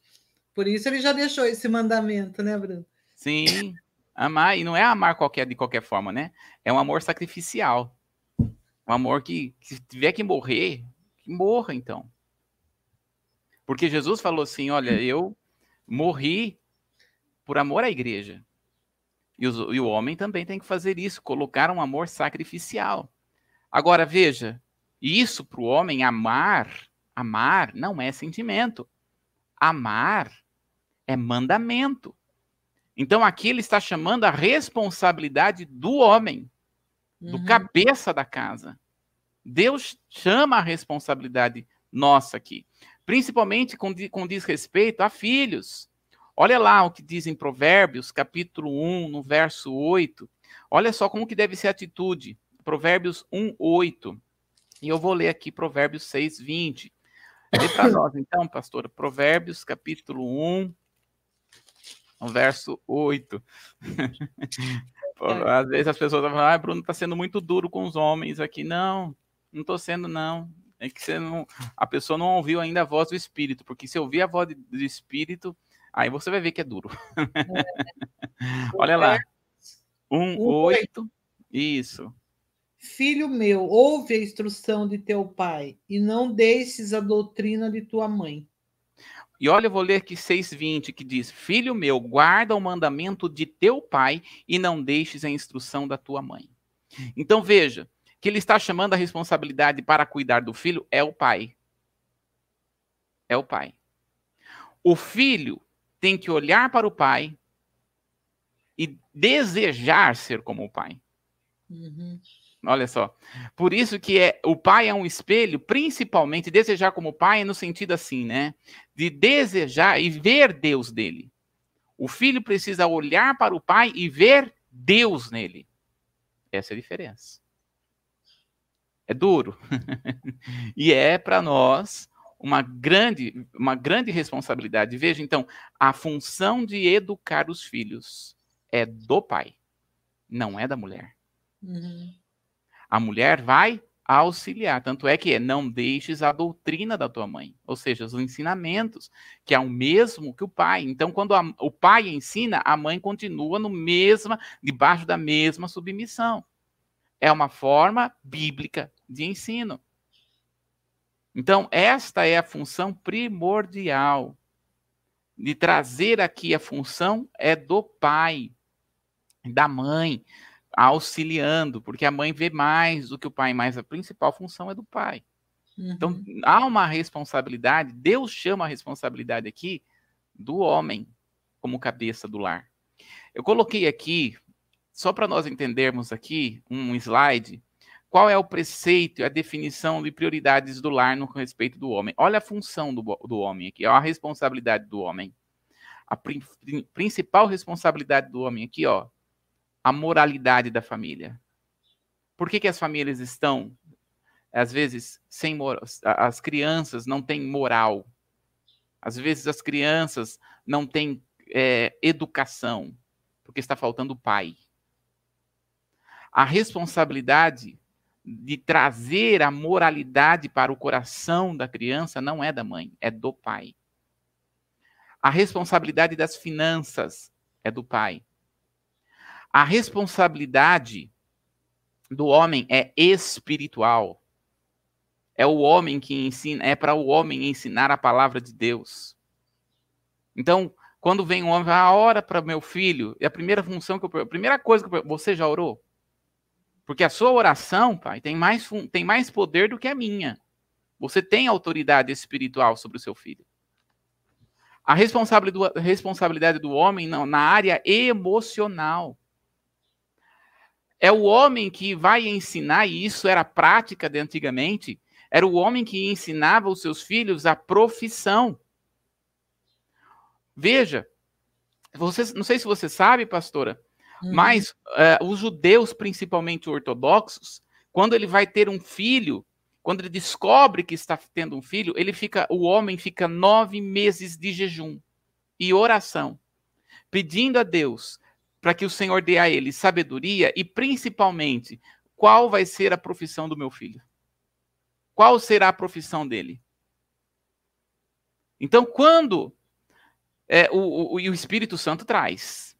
Speaker 1: Por isso ele já deixou esse mandamento, né, Bruno?
Speaker 2: Sim, amar, e não é amar qualquer, de qualquer forma, né? É um amor sacrificial. Um amor que, que se tiver que morrer, que morra então. Porque Jesus falou assim: olha, eu morri por amor à igreja. E, os, e o homem também tem que fazer isso, colocar um amor sacrificial. Agora, veja, isso para o homem amar, amar não é sentimento. Amar é mandamento. Então aqui ele está chamando a responsabilidade do homem do uhum. cabeça da casa. Deus chama a responsabilidade nossa aqui, principalmente com, com diz respeito a filhos. Olha lá o que diz em Provérbios, capítulo 1, no verso 8. Olha só como que deve ser a atitude. Provérbios 1, 8. E eu vou ler aqui Provérbios 6, 20. Lê para nós, então, pastora. Provérbios, capítulo 1, verso 8. Às vezes as pessoas falam, ah, Bruno está sendo muito duro com os homens aqui. Não, não estou sendo, não. É que você não, a pessoa não ouviu ainda a voz do Espírito, porque se ouvir a voz do Espírito, aí você vai ver que é duro. É. Olha lá. 1, 8. Isso.
Speaker 1: Filho meu, ouve a instrução de teu pai e não deixes a doutrina de tua mãe.
Speaker 2: E olha, eu vou ler aqui 6,20 que diz: Filho meu, guarda o mandamento de teu pai e não deixes a instrução da tua mãe. Então veja que ele está chamando a responsabilidade para cuidar do filho é o pai. É o pai. O filho tem que olhar para o pai e desejar ser como o pai. Uhum. Olha só. Por isso que é, o pai é um espelho, principalmente desejar como pai, no sentido assim, né? De desejar e ver Deus dele. O filho precisa olhar para o pai e ver Deus nele. Essa é a diferença. É duro. e é para nós uma grande, uma grande responsabilidade. Veja, então, a função de educar os filhos é do pai, não é da mulher. Uhum. A mulher vai auxiliar. Tanto é que é, não deixes a doutrina da tua mãe, ou seja, os ensinamentos, que é o mesmo que o pai. Então, quando a, o pai ensina, a mãe continua no mesma, debaixo da mesma submissão. É uma forma bíblica de ensino. Então, esta é a função primordial de trazer aqui a função é do pai, da mãe, auxiliando, porque a mãe vê mais do que o pai, mas a principal função é do pai. Então, uhum. Então, há uma responsabilidade, Deus chama a responsabilidade aqui do homem como cabeça do lar. Eu coloquei aqui, só para nós entendermos aqui, um slide, qual é o preceito e a definição de prioridades do lar no respeito do homem. Olha a função do, do homem aqui, olha a responsabilidade do homem. A principal responsabilidade do homem aqui, ó, a moralidade da família. Por que, que as famílias estão, às vezes, sem moral? As crianças não têm moral. Às vezes as crianças não têm é, educação, porque está faltando o pai. A responsabilidade de trazer a moralidade para o coração da criança não é da mãe, é do pai. A responsabilidade das finanças é do pai. A responsabilidade do homem é espiritual. É o homem que ensina, é para o homem ensinar a palavra de Deus. Então, quando vem um homem, a hora para meu filho, é a primeira função que eu, a primeira coisa que eu, você já orou? Porque a sua oração, pai, tem mais, tem mais poder do que a minha. Você tem autoridade espiritual sobre o seu filho. A responsabilidade do homem não, na área emocional. É o homem que vai ensinar, e isso era prática de antigamente, era o homem que ensinava os seus filhos a profissão. Veja, você, não sei se você sabe, pastora, uhum. mas uh, os judeus, principalmente ortodoxos, quando ele vai ter um filho, quando ele descobre que está tendo um filho, ele fica, o homem fica nove meses de jejum e oração, pedindo a Deus para que o Senhor dê a ele sabedoria e, principalmente, qual vai ser a profissão do meu filho? Qual será a profissão dele? Então, quando é, o, o, o Espírito Santo traz.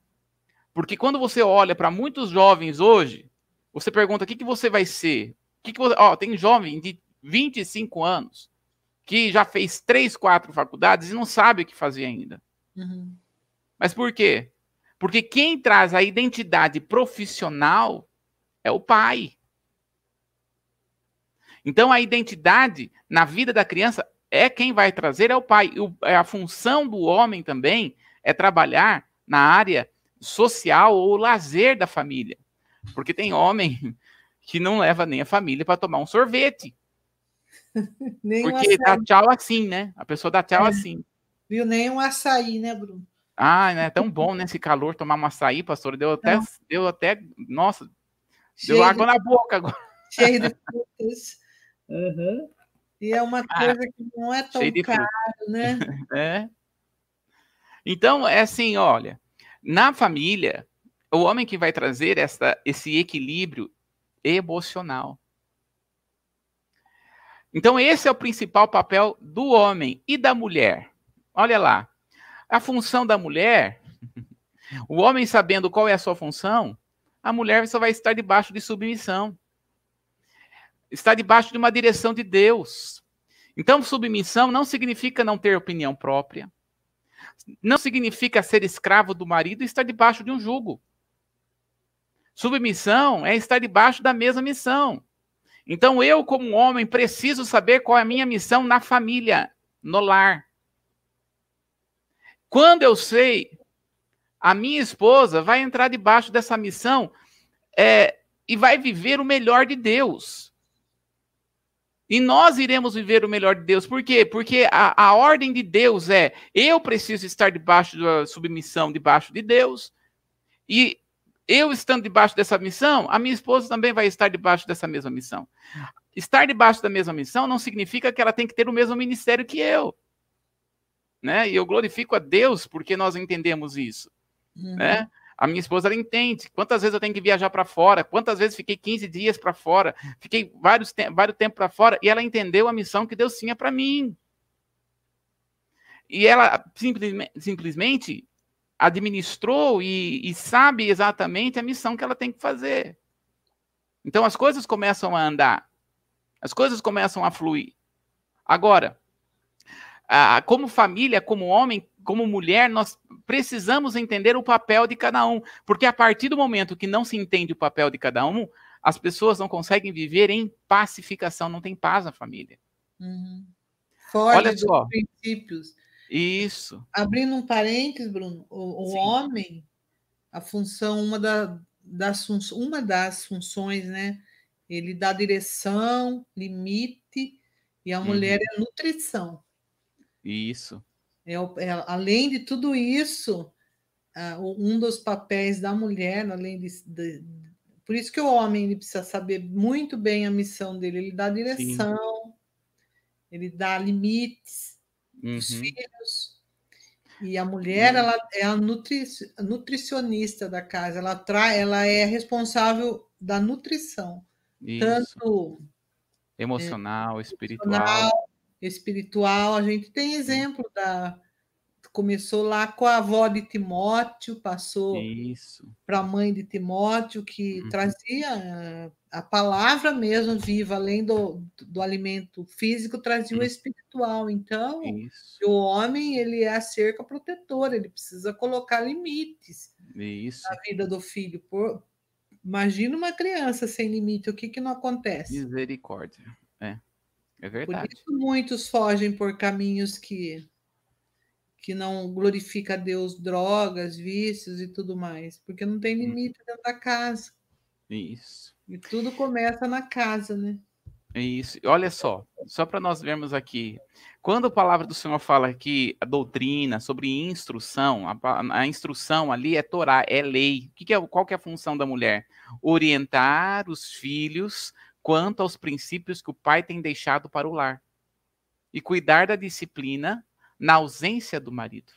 Speaker 2: Porque quando você olha para muitos jovens hoje, você pergunta o que, que você vai ser. Que que você... Ó, tem jovem de 25 anos que já fez três, quatro faculdades e não sabe o que fazer ainda. Uhum. Mas por quê? Porque quem traz a identidade profissional é o pai. Então a identidade na vida da criança é quem vai trazer é o pai. O, é a função do homem também é trabalhar na área social ou lazer da família. Porque tem homem que não leva nem a família para tomar um sorvete. Porque dá tchau assim, né? A pessoa dá tchau é. assim.
Speaker 1: Viu? Nem um açaí, né, Bruno?
Speaker 2: Ah, é tão bom, né? Esse calor, tomar uma açaí, pastor. Deu até, deu até, nossa, cheio deu água de, na boca agora.
Speaker 1: Cheio de frutas. Uhum. E é uma ah, coisa ah, que não é tão caro, né?
Speaker 2: É. Então, é assim, olha, na família, o homem que vai trazer essa, esse equilíbrio emocional. Então, esse é o principal papel do homem e da mulher. Olha lá. A função da mulher, o homem sabendo qual é a sua função, a mulher só vai estar debaixo de submissão. Está debaixo de uma direção de Deus. Então, submissão não significa não ter opinião própria. Não significa ser escravo do marido e estar debaixo de um jugo. Submissão é estar debaixo da mesma missão. Então, eu, como homem, preciso saber qual é a minha missão na família, no lar. Quando eu sei, a minha esposa vai entrar debaixo dessa missão é, e vai viver o melhor de Deus. E nós iremos viver o melhor de Deus. Por quê? Porque a, a ordem de Deus é: eu preciso estar debaixo da submissão, debaixo de Deus. E eu estando debaixo dessa missão, a minha esposa também vai estar debaixo dessa mesma missão. Estar debaixo da mesma missão não significa que ela tem que ter o mesmo ministério que eu. Né? E eu glorifico a Deus porque nós entendemos isso. Uhum. Né? A minha esposa ela entende. Quantas vezes eu tenho que viajar para fora? Quantas vezes fiquei 15 dias para fora? Fiquei vários, te vários tempos para fora e ela entendeu a missão que Deus tinha para mim. E ela simplesmente, simplesmente administrou e, e sabe exatamente a missão que ela tem que fazer. Então as coisas começam a andar, as coisas começam a fluir. Agora, como família, como homem, como mulher, nós precisamos entender o papel de cada um, porque a partir do momento que não se entende o papel de cada um, as pessoas não conseguem viver em pacificação, não tem paz na família.
Speaker 1: Uhum. Fora Olha só. princípios.
Speaker 2: Isso.
Speaker 1: Abrindo um parênteses, Bruno, o, o homem, a função, uma, da, das, uma das funções, né? Ele dá direção, limite, e a uhum. mulher é nutrição.
Speaker 2: Isso.
Speaker 1: É, é, além de tudo isso, um dos papéis da mulher, além de, de, por isso que o homem ele precisa saber muito bem a missão dele, ele dá direção, Sim. ele dá limites, uhum. os filhos. E a mulher, uhum. ela é a nutri, nutricionista da casa, ela, tra, ela é responsável da nutrição, Isso. tanto
Speaker 2: emocional, é, espiritual.
Speaker 1: Espiritual, a gente tem exemplo da começou lá com a avó de Timóteo, passou para a mãe de Timóteo, que uhum. trazia a palavra mesmo viva, além do, do alimento físico, trazia o espiritual. Então, Isso. o homem ele é a cerca protetora, ele precisa colocar limites
Speaker 2: Isso.
Speaker 1: na vida do filho. Por, imagina uma criança sem limite, o que, que não acontece?
Speaker 2: Misericórdia. É, é verdade.
Speaker 1: Por isso muitos fogem por caminhos que que não glorifica a Deus, drogas, vícios e tudo mais, porque não tem uhum. limite dentro da casa.
Speaker 2: Isso.
Speaker 1: E tudo começa na casa, né?
Speaker 2: Isso. Olha só, só para nós vermos aqui, quando a palavra do Senhor fala que a doutrina sobre instrução, a, a instrução ali é Torá, é lei. Que que é, qual que é a função da mulher? Orientar os filhos quanto aos princípios que o pai tem deixado para o lar e cuidar da disciplina na ausência do marido.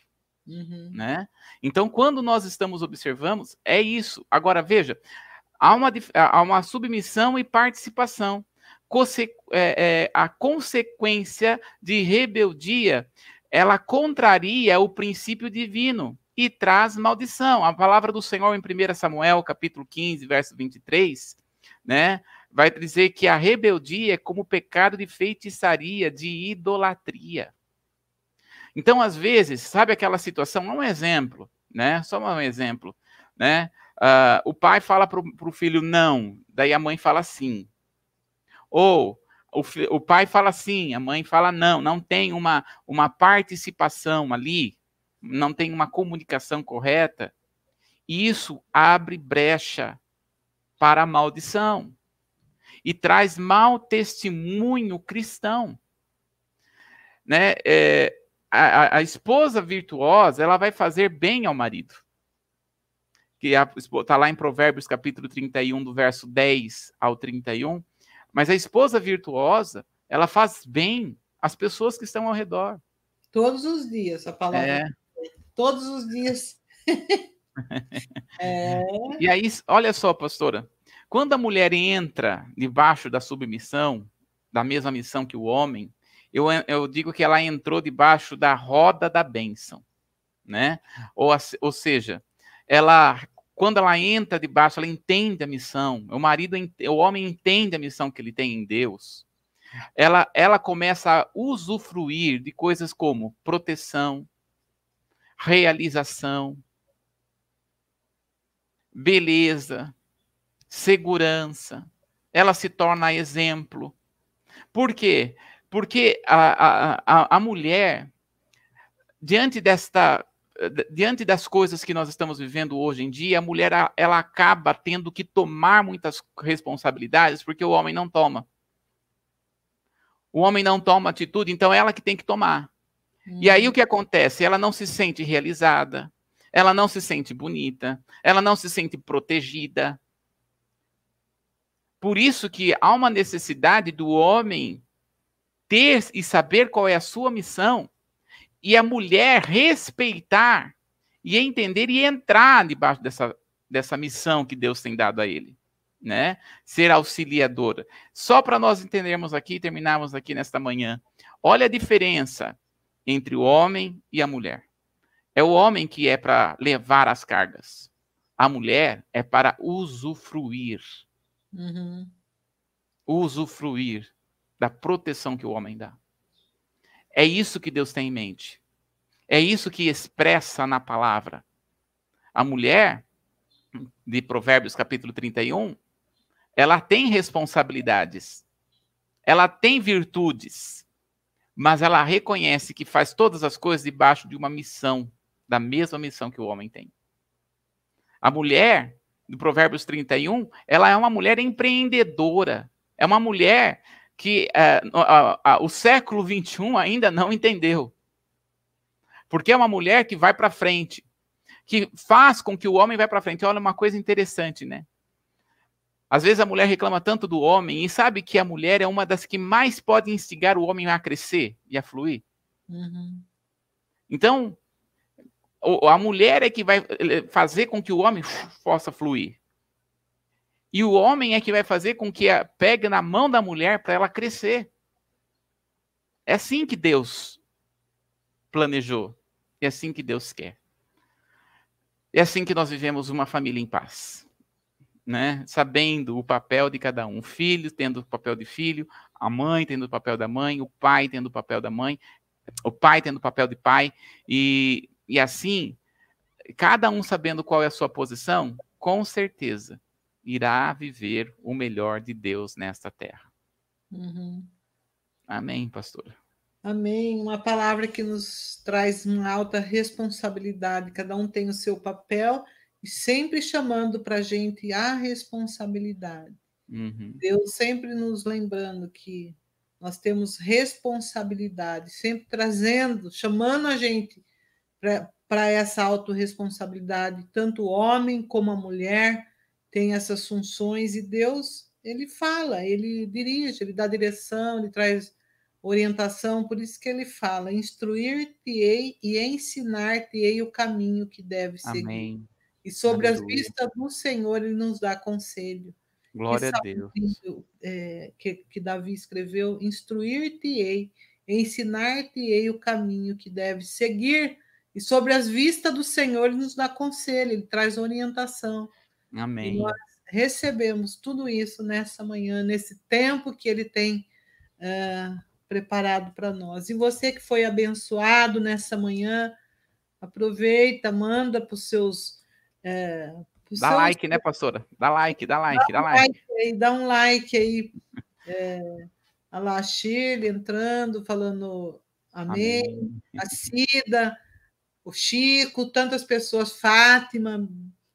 Speaker 2: Uhum. Né? Então, quando nós estamos observando, é isso. Agora, veja, há uma, há uma submissão e participação. Conse é, é, a consequência de rebeldia, ela contraria o princípio divino e traz maldição. A palavra do Senhor em 1 Samuel, capítulo 15, verso 23, né, vai dizer que a rebeldia é como pecado de feitiçaria, de idolatria. Então, às vezes, sabe aquela situação? Um exemplo, né? Só um exemplo, né? Uh, o pai fala para o filho não, daí a mãe fala sim. Ou o, o pai fala sim, a mãe fala não. Não tem uma, uma participação ali, não tem uma comunicação correta. Isso abre brecha para a maldição e traz mau testemunho cristão. Né? É, a, a, esposa virtuosa, ela vai fazer bem ao marido. Que está lá em Provérbios capítulo 31, do verso 10 ao 31. Mas a esposa virtuosa, ela faz bem às pessoas que estão ao redor.
Speaker 1: Todos os dias, a palavra. É. Todos os dias.
Speaker 2: é. E aí, olha só, pastora, quando a mulher entra debaixo da submissão, da mesma missão que o homem, eu, eu digo que ela entrou debaixo da roda da bênção, né? Ou, ou seja, ela quando ela entra debaixo, ela entende a missão. O marido, o homem entende a missão que ele tem em Deus. Ela, ela começa a usufruir de coisas como proteção, realização, beleza, segurança. Ela se torna exemplo. Por quê? Porque a, a, a mulher, diante desta diante das coisas que nós estamos vivendo hoje em dia, a mulher ela acaba tendo que tomar muitas responsabilidades porque o homem não toma. O homem não toma atitude, então é ela que tem que tomar. Hum. E aí o que acontece? Ela não se sente realizada, ela não se sente bonita, ela não se sente protegida. Por isso que há uma necessidade do homem ter e saber qual é a sua missão e a mulher respeitar e entender e entrar debaixo dessa, dessa missão que Deus tem dado a ele, né? Ser auxiliadora. Só para nós entendermos aqui, terminarmos aqui nesta manhã. Olha a diferença entre o homem e a mulher. É o homem que é para levar as cargas. A mulher é para usufruir. Uhum. Usufruir da proteção que o homem dá. É isso que Deus tem em mente. É isso que expressa na palavra. A mulher, de Provérbios capítulo 31, ela tem responsabilidades, ela tem virtudes, mas ela reconhece que faz todas as coisas debaixo de uma missão, da mesma missão que o homem tem. A mulher, do Provérbios 31, ela é uma mulher empreendedora, é uma mulher que é, a, a, o século XXI ainda não entendeu. Porque é uma mulher que vai para frente, que faz com que o homem vá para frente. Olha uma coisa interessante, né? Às vezes a mulher reclama tanto do homem e sabe que a mulher é uma das que mais pode instigar o homem a crescer e a fluir. Uhum. Então, a mulher é que vai eh, fazer com que o homem possa fluir. E o homem é que vai fazer com que a, pegue na mão da mulher para ela crescer. É assim que Deus planejou. É assim que Deus quer. É assim que nós vivemos uma família em paz. Né? Sabendo o papel de cada um. O filho tendo o papel de filho, a mãe tendo o papel da mãe, o pai tendo o papel da mãe, o pai tendo o papel de pai. E, e assim, cada um sabendo qual é a sua posição, com certeza irá viver o melhor de Deus nesta terra. Uhum. Amém, pastora.
Speaker 1: Amém. Uma palavra que nos traz uma alta responsabilidade. Cada um tem o seu papel e sempre chamando para a gente a responsabilidade. Uhum. Deus sempre nos lembrando que nós temos responsabilidade, sempre trazendo, chamando a gente para essa autorresponsabilidade, tanto o homem como a mulher, tem essas funções e Deus, ele fala, ele dirige, ele dá direção, ele traz orientação, por isso que ele fala: instruir-te-ei e ensinar-te-ei o caminho que deve seguir. Amém. E sobre Aleluia. as vistas do Senhor, ele nos dá conselho.
Speaker 2: Glória a Deus.
Speaker 1: É, que, que Davi escreveu: instruir-te-ei, ensinar-te-ei o caminho que deve seguir. E sobre as vistas do Senhor, ele nos dá conselho, ele traz orientação.
Speaker 2: Amém. E nós
Speaker 1: recebemos tudo isso nessa manhã, nesse tempo que Ele tem uh, preparado para nós. E você que foi abençoado nessa manhã, aproveita, manda para os seus.
Speaker 2: Uh, dá seus... like, né, pastora? Dá like, dá like, dá, dá like. like
Speaker 1: aí, dá um like aí. É, a lá, Shirley entrando, falando amém. amém. A Cida, o Chico, tantas pessoas, Fátima,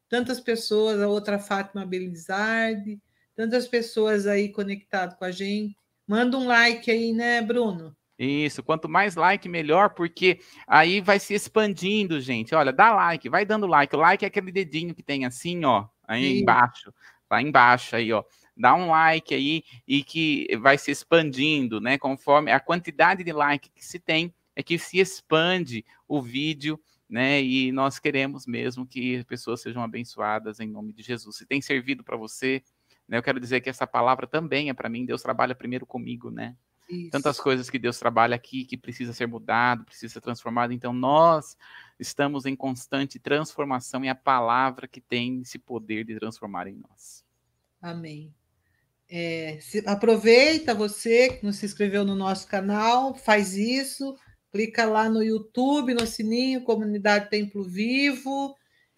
Speaker 1: tantas pessoas, a outra Fátima Belizardi, tantas pessoas aí conectadas com a gente. Manda um like aí, né, Bruno?
Speaker 2: Isso, quanto mais like, melhor, porque aí vai se expandindo, gente. Olha, dá like, vai dando like. O like é aquele dedinho que tem assim, ó, aí Sim. embaixo, lá embaixo aí, ó. Dá um like aí e que vai se expandindo, né? Conforme a quantidade de like que se tem, é que se expande o vídeo, né? E nós queremos mesmo que pessoas sejam abençoadas em nome de Jesus. Se tem servido para você, né? Eu quero dizer que essa palavra também é para mim. Deus trabalha primeiro comigo, né? Isso. Tantas coisas que Deus trabalha aqui que precisa ser mudado, precisa ser transformado. Então nós estamos em constante transformação e a palavra que tem esse poder de transformar em nós.
Speaker 1: Amém. É, se, aproveita você que não se inscreveu no nosso canal, faz isso, clica lá no YouTube, no sininho, Comunidade Templo Vivo,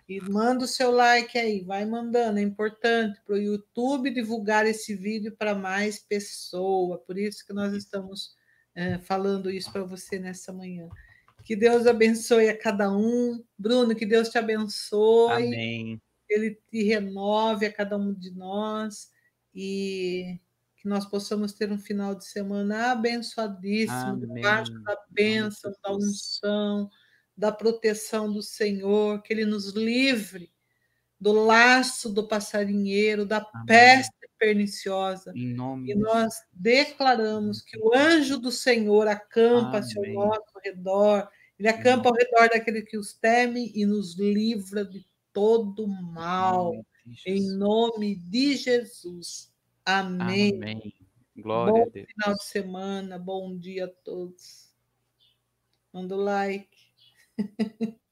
Speaker 1: e manda o seu like aí, vai mandando, é importante para o YouTube divulgar esse vídeo para mais pessoas. Por isso que nós estamos é, falando isso para você nessa manhã. Que Deus abençoe a cada um. Bruno, que Deus te abençoe.
Speaker 2: Amém.
Speaker 1: Ele te renove a cada um de nós e que nós possamos ter um final de semana abençoadíssimo, debaixo da bênção, da unção da proteção do Senhor, que Ele nos livre do laço do passarinheiro, da Amém. peste perniciosa.
Speaker 2: e
Speaker 1: nós declaramos que o anjo do Senhor acampa-se ao nosso redor, ele acampa ao redor daquele que os teme e nos livra de todo mal. Em nome de Jesus. Amém.
Speaker 2: Amém. Glória bom a
Speaker 1: Deus. final de semana, bom dia a todos. Manda o like.